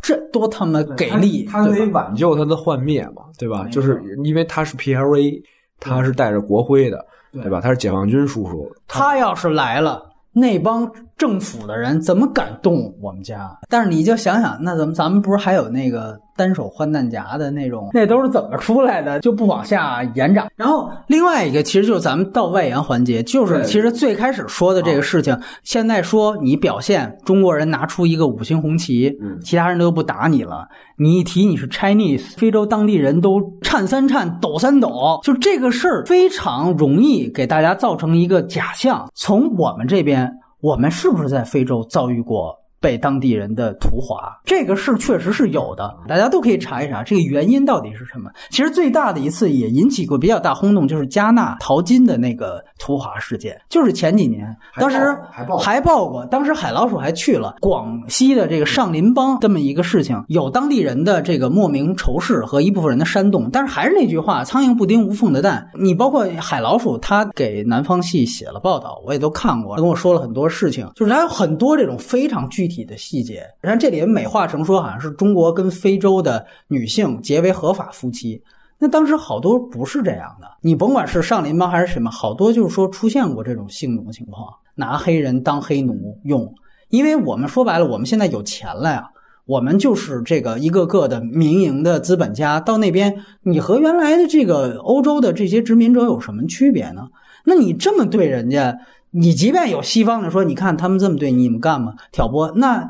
这多他妈给力！他得挽救他的幻灭嘛，对吧？就是因为他是 PLA，他是带着国徽的，对吧？他是解放军叔叔，他要是来了。那帮政府的人怎么敢动我们家？但是你就想想，那咱们咱们不是还有那个单手换弹夹的那种，那都是怎么出来的？就不往下延展。然后另外一个，其实就是咱们到外延环节，就是其实最开始说的这个事情，现在说你表现中国人拿出一个五星红旗，嗯其他人都不打你了，你一提你是 Chinese，非洲当地人都颤三颤、抖三抖，就这个事儿非常容易给大家造成一个假象。从我们这边，我们是不是在非洲遭遇过？被当地人的屠华，这个事确实是有的，大家都可以查一查这个原因到底是什么。其实最大的一次也引起过比较大轰动，就是加纳淘金的那个屠华事件，就是前几年，当时还报还报过，当时海老鼠还去了广西的这个上林帮这么一个事情，有当地人的这个莫名仇视和一部分人的煽动，但是还是那句话，苍蝇不叮无缝的蛋。你包括海老鼠，他给南方系写了报道，我也都看过，他跟我说了很多事情，就是他有很多这种非常具体的细节。然后这里也美化成说好像是中国跟非洲的女性结为合法夫妻。那当时好多不是这样的，你甭管是上林帮还是什么，好多就是说出现过这种性奴情况，拿黑人当黑奴用。因为我们说白了，我们现在有钱了呀，我们就是这个一个个的民营的资本家，到那边你和原来的这个欧洲的这些殖民者有什么区别呢？那你这么对人家，你即便有西方人说，你看他们这么对你们干嘛挑拨，那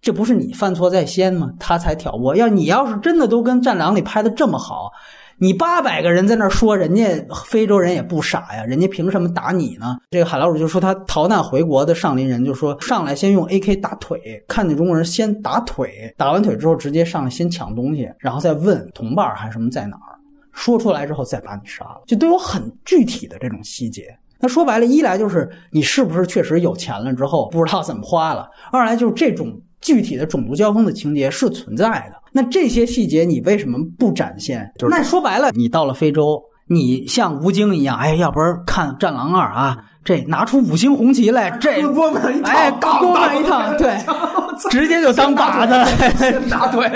这不是你犯错在先吗？他才挑拨。要你要是真的都跟《战狼》里拍的这么好，你八百个人在那说，人家非洲人也不傻呀，人家凭什么打你呢？这个海老鼠就说他逃难回国的上林人就说上来先用 AK 打腿，看见中国人先打腿，打完腿之后直接上来先抢东西，然后再问同伴还是什么在哪儿，说出来之后再把你杀了，就都有很具体的这种细节。那说白了，一来就是你是不是确实有钱了之后不知道怎么花了；二来就是这种具体的种族交锋的情节是存在的。那这些细节你为什么不展现？就是那说白了，你到了非洲，你像吴京一样，哎，要不然看《战狼二》啊，这拿出五星红旗来，这哎，多么一趟，对，直接就当靶子。打腿。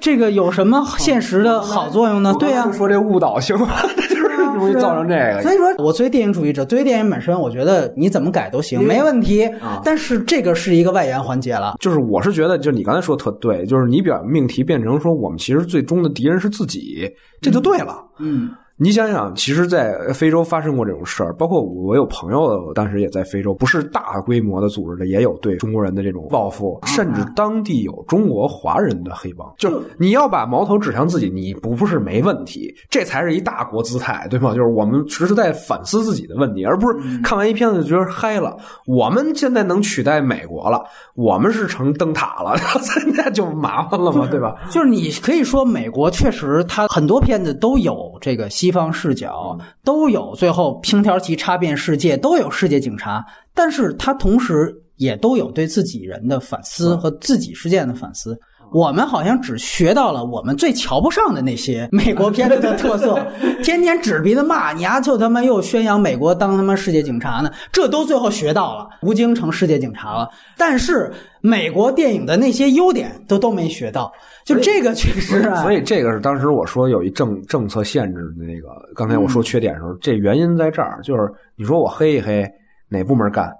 这个有什么现实的好作用呢？对呀、就说这误导行吗？就是容易造成这个。所以说，我作为电影主义者，对于电影本身，我觉得你怎么改都行，没问题。但是这个是一个外延环节了。就是我是觉得，就是你刚才说特对，就是你把命题变成说我们其实最终的敌人是自己，这就对了。嗯，你想想，其实，在非洲发生过这种事儿，包括我有朋友当时也在非洲，不是大规模的组织的，也有对中国人的这种报复，甚至当地有中国华人的黑帮。就是你要把矛头指向自己，你不不是没问题，这才是一大国姿态，对吗？就是我们实实在反思自己的问题，而不是看完一片子就觉得嗨了。我们现在能取代美国了，我们是成灯塔了，那就麻烦了嘛，对吧？就是你可以说，美国确实它很多片子都有这个西方视角，都有最后平条旗插遍世界，都有世界警察，但是他同时也都有对自己人的反思和自己事件的反思。我们好像只学到了我们最瞧不上的那些美国片子的特色，天天指着鼻子骂你丫、就他妈又宣扬美国当他妈世界警察呢，这都最后学到了，吴京成世界警察了。但是美国电影的那些优点都都没学到，就这个确实啊，所以这个是当时我说有一政政策限制的那个，刚才我说缺点的时候，这原因在这儿，就是你说我黑一黑哪部门干？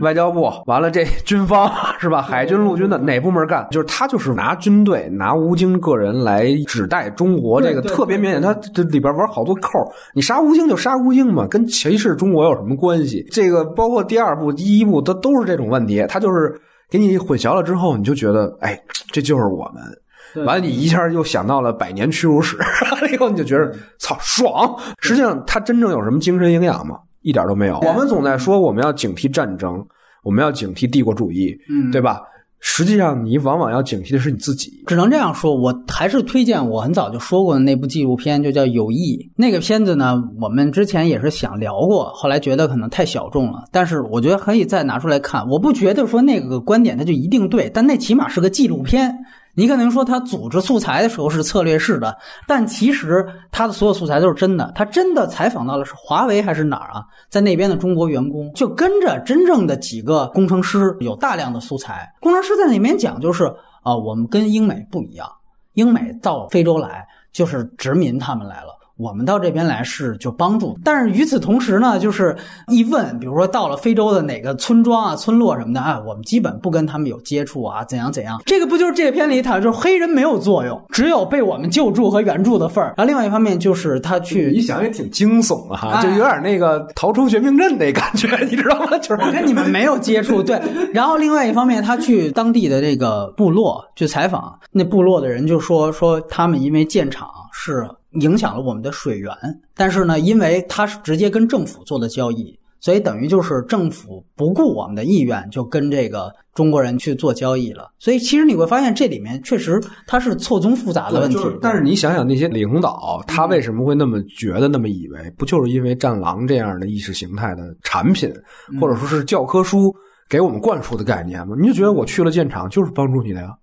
外交部完了，这军方 是吧？海军、陆军的哪部门干？就是他就是拿军队、拿吴京个人来指代中国，这个特别明显。他这里边玩好多扣儿，你杀吴京就杀吴京嘛，跟歧视中国有什么关系？这个包括第二部、第一部，它都是这种问题。他就是给你混淆了之后，你就觉得，哎，这就是我们。完了，你一下又想到了百年屈辱史，完了以后你就觉得操爽。实际上，它真正有什么精神营养吗？一点都没有。我们总在说我们要警惕战争，我们要警惕帝国主义，嗯对吧？实际上，你往往要警惕的是你自己。只能这样说，我还是推荐我很早就说过的那部纪录片，就叫《友谊》。那个片子呢，我们之前也是想聊过，后来觉得可能太小众了，但是我觉得可以再拿出来看。我不觉得说那个观点它就一定对，但那起码是个纪录片。你可能说他组织素材的时候是策略式的，但其实他的所有素材都是真的。他真的采访到了是华为还是哪儿啊？在那边的中国员工就跟着真正的几个工程师有大量的素材。工程师在那边讲就是啊、我们跟英美不一样，英美到非洲来就是殖民他们来了。我们到这边来是就帮助，但是与此同时呢，就是一问，比如说到了非洲的哪个村庄啊、村落什么的啊，我们基本不跟他们有接触啊，怎样怎样。这个不就是这个片里谈，就是黑人没有作用，只有被我们救助和援助的份儿。然后另外一方面就是他去你想也挺惊悚的哈，哎就有点那个逃出绝命镇那感觉，你知道吗？就是我跟你们没有接触，对。然后另外一方面，他去当地的这个部落去采访，那部落的人就说说他们因为建厂是影响了我们的水源，但是呢，因为他是直接跟政府做的交易，所以等于就是政府不顾我们的意愿，就跟这个中国人去做交易了。所以其实你会发现这里面确实它是错综复杂的问题。就是但是你想想那些领导，他为什么会那么觉得、那么以为？不就是因为《战狼》这样的意识形态的产品，或者说是教科书给我们灌输的概念吗？你就觉得我去了建厂就是帮助你的呀？对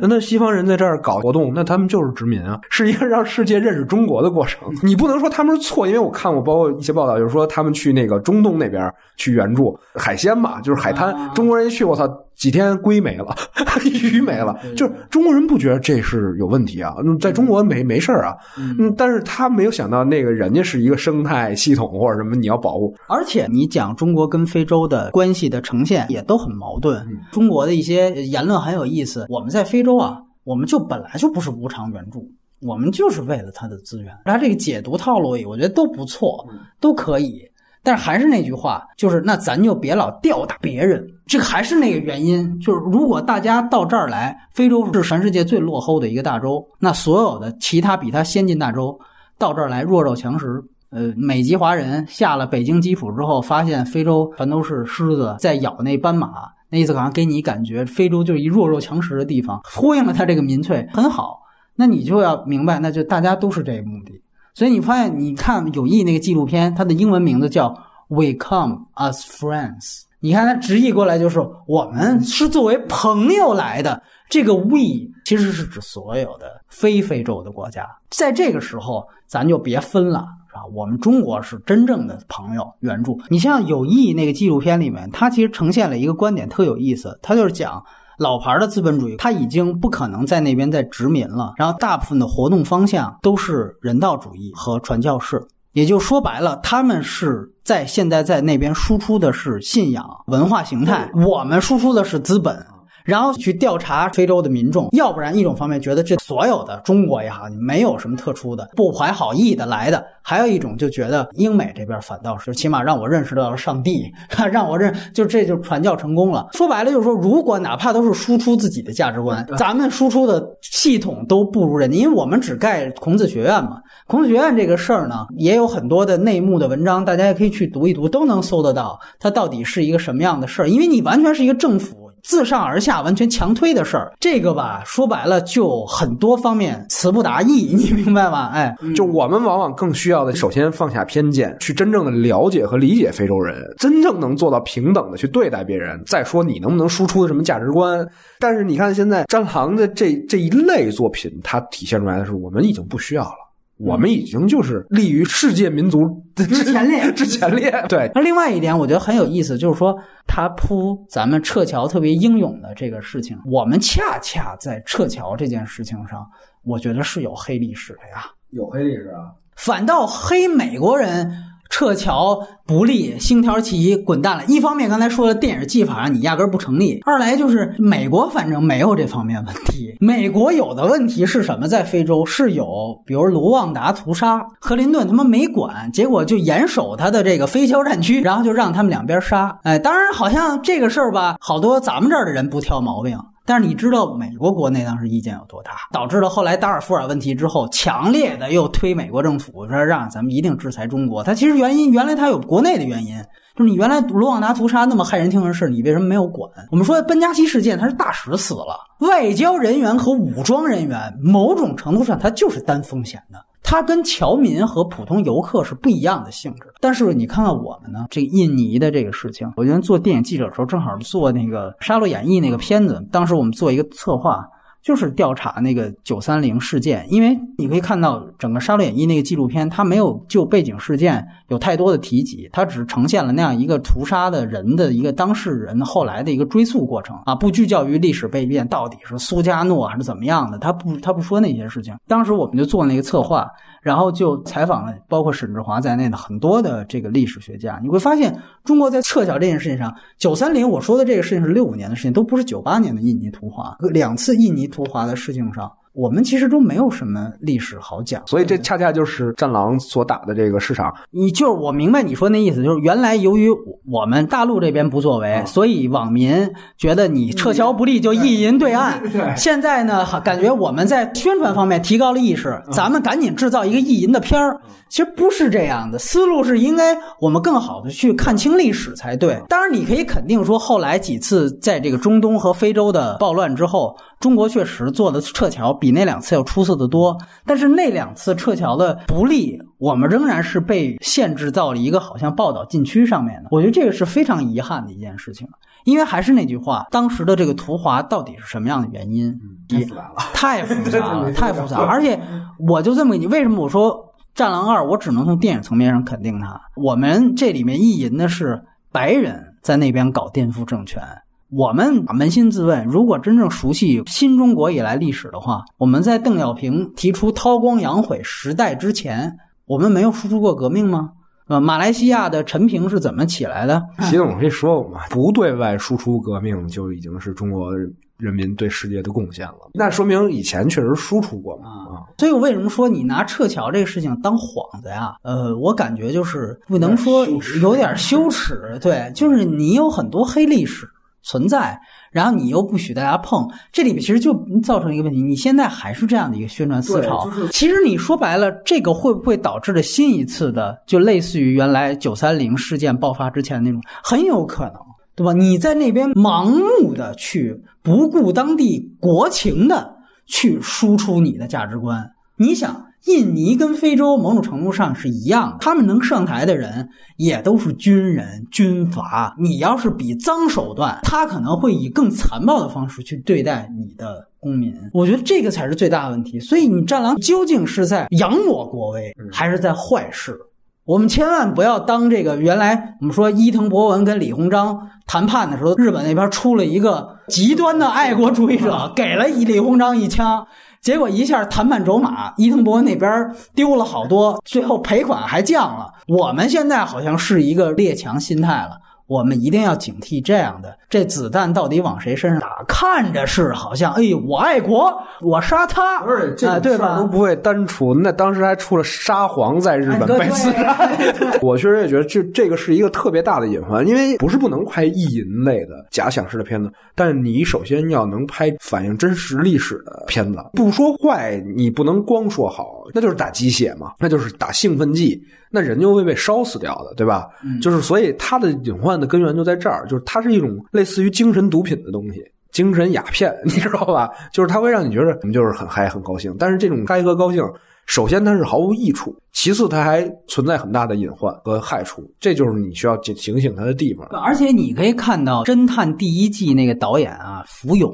那那西方人在这儿搞活动，那他们就是殖民啊，是一个让世界认识中国的过程。你不能说他们是错，因为我看过包括一些报道，就是说他们去那个中东那边去援助海鲜嘛，就是海滩，啊中国人一去，我操，几天龟没了，鱼没了，就是中国人不觉得这是有问题啊，嗯在中国没没事儿啊，嗯，但是他没有想到那个人家是一个生态系统或者什么，你要保护，而且你讲中国跟非洲的关系的呈现也都很矛盾。中国的一些言论很有意思，我们在非洲啊，我们就本来就不是无偿援助，我们就是为了它的资源。它这个解读套路，我觉得都不错，都可以。但是还是那句话，就是那咱就别老吊打别人，这个还是那个原因，就是如果大家到这儿来，非洲是全世界最落后的一个大洲，那所有的其他比它先进大洲到这儿来弱肉强食，呃，美籍华人下了北京基辅之后，发现非洲全都是狮子在咬那斑马，那意思好像给你感觉非洲就是一弱肉强食的地方，呼应了他这个民粹很好。那你就要明白，那就大家都是这个目的。所以你发现，你看有意那个纪录片，它的英文名字叫《We Come as Friends》。你看它直译过来就是我们是作为朋友来的。这个 we 其实是指所有的非非洲的国家。在这个时候，咱就别分了。啊，我们中国是真正的朋友援助。你像有意那个纪录片里面，它其实呈现了一个观点特有意思，它就是讲老牌的资本主义，它已经不可能在那边再殖民了，然后大部分的活动方向都是人道主义和传教士。也就说白了，他们是在现在在那边输出的是信仰、文化形态，我们输出的是资本。然后去调查非洲的民众，要不然一种方面觉得这所有的中国也好，你没有什么特殊的，不怀好意的来的；还有一种就觉得英美这边反倒是起码让我认识到了上帝，让我认就这就传教成功了。说白了就是说，如果哪怕都是输出自己的价值观，咱们输出的系统都不如人家，因为我们只盖孔子学院嘛。孔子学院这个事儿呢，也有很多的内幕的文章，大家也可以去读一读，都能搜得到它到底是一个什么样的事儿。因为你完全是一个政府。自上而下完全强推的事儿，这个吧，说白了就很多方面词不达意，你明白吗？哎，就我们往往更需要的，首先放下偏见，去真正的了解和理解非洲人，真正能做到平等的去对待别人。再说你能不能输出什么价值观？但是你看现在《战狼》的这这一类作品，它体现出来的是我们已经不需要了。我们已经就是立于世界民族之前列之前列。对，那另外一点我觉得很有意思，就是说他铺咱们撤侨特别英勇的这个事情，我们恰恰在撤侨这件事情上，我觉得是有黑历史的呀。有黑历史啊。反倒黑美国人撤侨不利，星条旗滚蛋了。一方面刚才说的电影技法你压根不成立，二来就是美国反正没有这方面问题。美国有的问题是什么？在非洲是有，比如卢旺达屠杀，克林顿他妈没管，结果就严守他的这个非交战区，然后就让他们两边杀。哎，当然好像这个事儿吧，好多咱们这儿的人不挑毛病。但是你知道美国国内当时意见有多大，导致了后来达尔富尔问题之后，强烈的又推美国政府说让咱们一定制裁中国。它其实原因原来它有国内的原因，就是你原来卢旺达屠杀那么骇人听闻的事，你为什么没有管？我们说班加西事件，他是大使死了，外交人员和武装人员某种程度上他就是担风险的。它跟侨民和普通游客是不一样的性质。但是你看看我们呢，这个印尼的这个事情，我原来做电影记者的时候，正好做那个《沙漏演义》那个片子，当时我们做一个策划，就是调查那个九三零事件，因为你可以看到整个《沙漏演义》那个纪录片，它没有就背景事件有太多的提及，它只呈现了那样一个屠杀的人的一个当事人后来的一个追溯过程啊，不聚焦于历史被变到底是苏加诺还是怎么样的，他不他不说那些事情。当时我们就做那个策划，然后就采访了包括沈志华在内的很多的这个历史学家，你会发现中国在撤侨这件事情上，九三零我说的这个事情是六五年的事情，都不是九八年的印尼屠华，两次印尼。图华的事情上，我们其实都没有什么历史好讲，所以这恰恰就是战狼所打的这个市场。你就是我明白你说那意思，就是原来由于我们大陆这边不作为，所以网民觉得你撤侨不利，就意淫对岸。现在呢，感觉我们在宣传方面提高了意识，咱们赶紧制造一个意淫的片儿。其实不是这样的，思路是应该我们更好的去看清历史才对。当然，你可以肯定说，后来几次在这个中东和非洲的暴乱之后，中国确实做的撤侨比那两次要出色的多。但是那两次撤侨的不利，我们仍然是被限制到了一个好像报道禁区上面的。我觉得这个是非常遗憾的一件事情。因为还是那句话，当时的这个图华到底是什么样的原因？太复杂了，太复杂了，太复杂。而且我就这么你为什么我说？《战狼二》，我只能从电影层面上肯定它。我们这里面意淫的是白人在那边搞颠覆政权。我们扪心自问，如果真正熟悉新中国以来历史的话，我们在邓小平提出韬光养晦时代之前，我们没有输出过革命吗？呃，马来西亚的陈平是怎么起来的？习总可以说过嘛，不对外输出革命就已经是中国。人民对世界的贡献了，那说明以前确实输出过嘛啊！所以我为什么说你拿撤侨这个事情当幌子呀？呃，我感觉就是不能说有点羞耻，对，就是你有很多黑历史存在，然后你又不许大家碰，这里面其实就造成一个问题，你现在还是这样的一个宣传思潮。其实你说白了，这个会不会导致了新一次的，就类似于原来九三零事件爆发之前那种，很有可能。对吧？你在那边盲目的去不顾当地国情的去输出你的价值观，你想，印尼跟非洲某种程度上是一样的，他们能上台的人也都是军人、军阀。你要是比脏手段，他可能会以更残暴的方式去对待你的公民。我觉得这个才是最大的问题。所以，你战狼究竟是在扬我国威，还是在坏事？我们千万不要当这个原来我们说伊藤博文跟李鸿章谈判的时候，日本那边出了一个极端的爱国主义者，给了李鸿章一枪，结果一下谈判走马，伊藤博文那边丢了好多，最后赔款还降了。我们现在好像是一个列强心态了。我们一定要警惕这样的，这子弹到底往谁身上打？看着是好像，哎呦，我爱国，我杀他，啊，对吧？都不会单出，那当时还出了沙皇在日本被刺杀。我确实也觉得，这这个是一个特别大的隐患，因为不是不能拍意淫类的假想式的片子，但是你首先要能拍反映真实历史的片子。不说坏，你不能光说好，那就是打鸡血嘛，那就是打兴奋剂。那人就会被烧死掉的，对吧？就是所以它的隐患的根源就在这儿，就是它是一种类似于精神毒品的东西，精神鸦片，你知道吧？就是它会让你觉得我们就是很嗨、很高兴，但是这种嗨和高兴，首先它是毫无益处，其次它还存在很大的隐患和害处，这就是你需要警警醒它的地方。而且你可以看到《侦探》第一季那个导演啊，福永。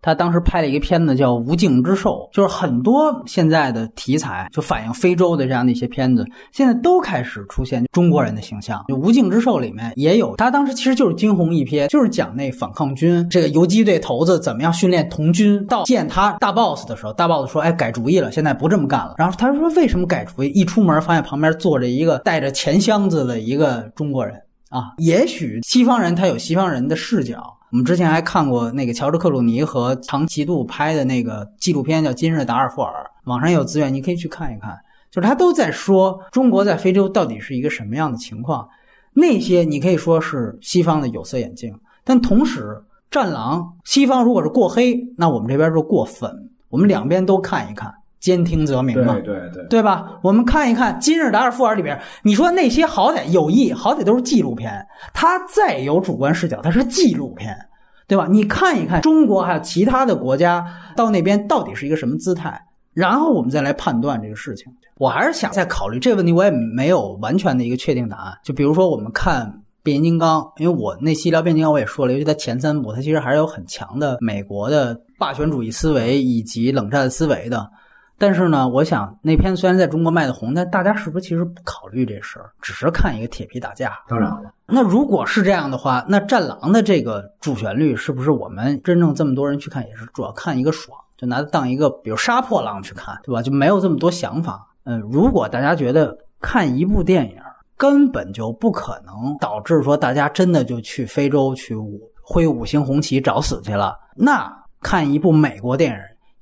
他当时拍了一个片子叫《无尽之兽》，就是很多现在的题材就反映非洲的这样的一些片子，现在都开始出现中国人的形象。就《无尽之兽》里面也有，他当时其实就是惊鸿一瞥，就是讲那反抗军这个游击队头子怎么样训练童军。到见他大 boss 的时候，大 boss 说：“哎，改主意了，现在不这么干了。”然后他说：“为什么改主意？”一出出门发现旁边坐着一个带着钱箱子的一个中国人啊。也许西方人他有西方人的视角。我们之前还看过那个乔治克鲁尼和唐奇度拍的那个纪录片，叫《今日达尔富尔》，网上有资源，你可以去看一看。就是他都在说中国在非洲到底是一个什么样的情况。那些你可以说是西方的有色眼镜，但同时，《战狼》西方如果是过黑，那我们这边就过粉，我们两边都看一看。兼听则明嘛，对对对，对吧？我们看一看《今日达尔富尔》里边，你说那些好歹有意，好歹都是纪录片，它再有主观视角，它是纪录片，对吧？你看一看中国还有其他的国家到那边到底是一个什么姿态，然后我们再来判断这个事情。我还是想再考虑这个问题，我也没有完全的一个确定答案。就比如说我们看变形金刚，因为我那期聊变形金刚我也说了，尤其它前三部，它其实还是有很强的美国的霸权主义思维以及冷战思维的。但是呢，我想那片虽然在中国卖的红，但大家是不是其实不考虑这事儿，只是看一个铁皮打架？当然了，那如果是这样的话，那《战狼》的这个主旋律是不是我们真正这么多人去看，也是主要看一个爽，就拿它当一个比如杀破狼去看，对吧？就没有这么多想法。嗯，如果大家觉得看一部电影根本就不可能导致说大家真的就去非洲去舞挥五星红旗找死去了，那看一部美国电影。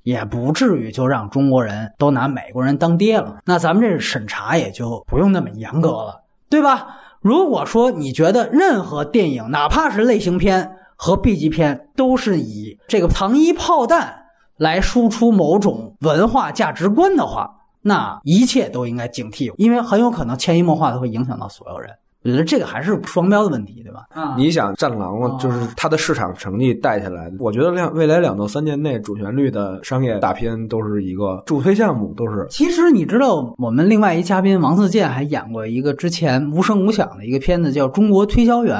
也不至于就让中国人都拿美国人当爹了，那咱们这审查也就不用那么严格了，对吧？如果说你觉得任何电影，哪怕是类型片和 B 级片，都是以这个糖衣炮弹来输出某种文化价值观的话，那一切都应该警惕，因为很有可能潜移默化的会影响到所有人。我觉得这个还是双标的问题，对吧？啊，你想《战狼》就是它的市场成绩带下来，我觉得两未来两到三年内主旋律的商业大片都是一个助推项目，都是。其实你知道，我们另外一嘉宾王自健还演过一个之前无声无响的一个片子，叫《中国推销员》，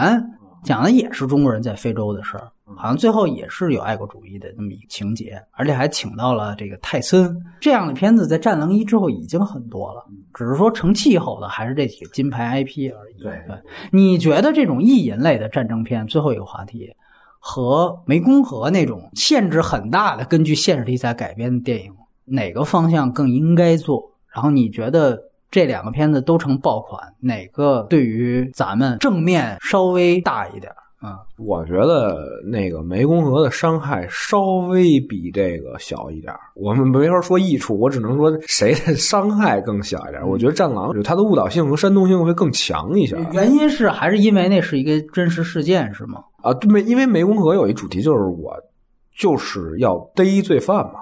讲的也是中国人在非洲的事儿。好像最后也是有爱国主义的那么一个情节，而且还请到了这个泰森这样的片子，在《战狼一》之后已经很多了，只是说成气候的还是这几个金牌 IP 而已。对对，你觉得这种意淫类的战争片，最后一个话题和湄公河那种限制很大的根据现实题材改编的电影，哪个方向更应该做？然后你觉得这两个片子都成爆款，哪个对于咱们正面稍微大一点？啊，我觉得那个湄公河的伤害稍微比这个小一点我们没法说益处，我只能说谁的伤害更小一点我觉得《战狼》它的误导性和煽动性会更强一些。原因是还是因为那是一个真实事件，是吗？啊，对，因为湄公河有一主题就是我就是要逮罪犯嘛，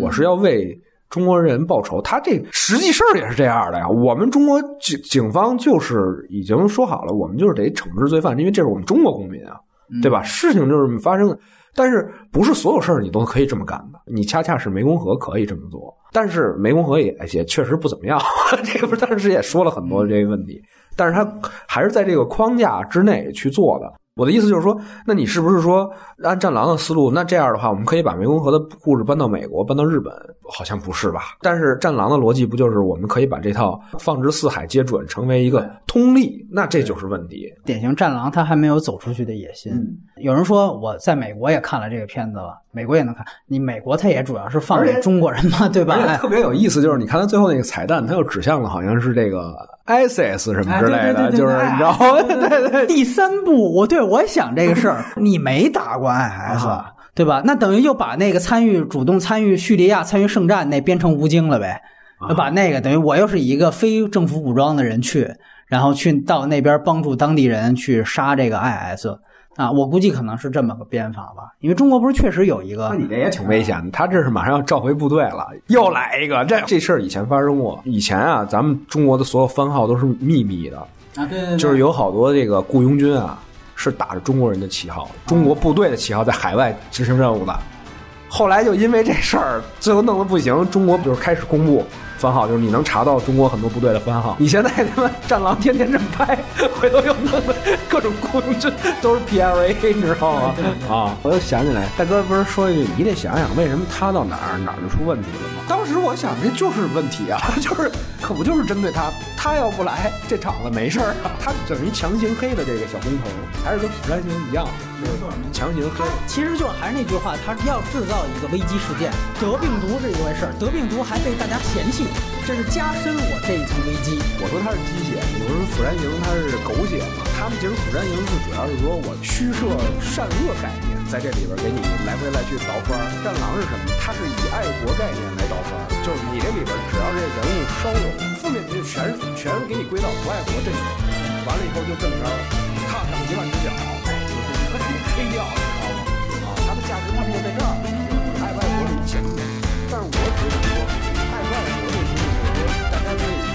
我是要为。中国人报仇，他这实际事儿也是这样的呀。我们中国警警方就是已经说好了，我们就是得惩治罪犯，因为这是我们中国公民啊，对吧？事情就是发生的，但是不是所有事儿你都可以这么干的。你恰恰是湄公河可以这么做，但是湄公河也也确实不怎么样。这个不是当时也说了很多这个问题，但是他还是在这个框架之内去做的。我的意思就是说，那你是不是说按战狼的思路？那这样的话，我们可以把湄公河的故事搬到美国，搬到日本？好像不是吧？但是战狼的逻辑不就是我们可以把这套放之四海皆准，成为一个通例？那这就是问题。典型战狼，他还没有走出去的野心。有人说我在美国也看了这个片子了，美国也能看。你美国他也主要是放给中国人嘛，对吧？特别有意思，就是你看他最后那个彩蛋，他又指向了好像是这个 ISIS 什么之类的，就是你知道吗？对对。第三步，我对我想这个事儿，你没打过 IS，对吧？那等于就把那个参与主动参与叙利亚参与圣战那编成吴京了呗？把那个等于我又是一个非政府武装的人去，然后去到那边帮助当地人去杀这个 IS。啊，我估计可能是这么个编法吧，因为中国不是确实有一个，那你这也挺危险的。他这是马上要召回部队了，又来一个。这这事儿以前发生过，以前啊，咱们中国的所有番号都是秘密的啊，对对，就是有好多这个雇佣军啊，是打着中国人的旗号，中国部队的旗号在海外执行任务的。后来就因为这事儿，最后弄得不行，中国就是开始公布。番号就是你能查到中国很多部队的番号。你现在他妈战狼天天这么拍，回头又弄的各种雇佣军都是 P L A，你知道吗？啊！我又想起来，大哥不是说一句，你得想想为什么他到哪儿哪儿就出问题了吗？当时我想，这就是问题啊，就是可不就是针对他，他要不来这场子没事儿啊，他等于强行黑的这个小工头，还是跟釜山行一样，强行黑。其实就还是那句话，他要制造一个危机事件，得病毒是一回事儿，得病毒还被大家嫌弃。这是加深我这一层危机。我说他是鸡血，人说釜山行他是狗血嘛？他们其实釜山行是主要是说我虚设善恶概念，在这里边给你来回来去倒分。战狼是什么？它是以爱国概念来倒分，就是你这里边只要这人物稍有负面情绪全全给你归到不爱国阵营。完了以后就这么着，踏上一万只脚，就是你把你黑掉，你知道吗？啊，它的价值观就在这儿，你爱爱国是有限，但是我只。Hallelujah.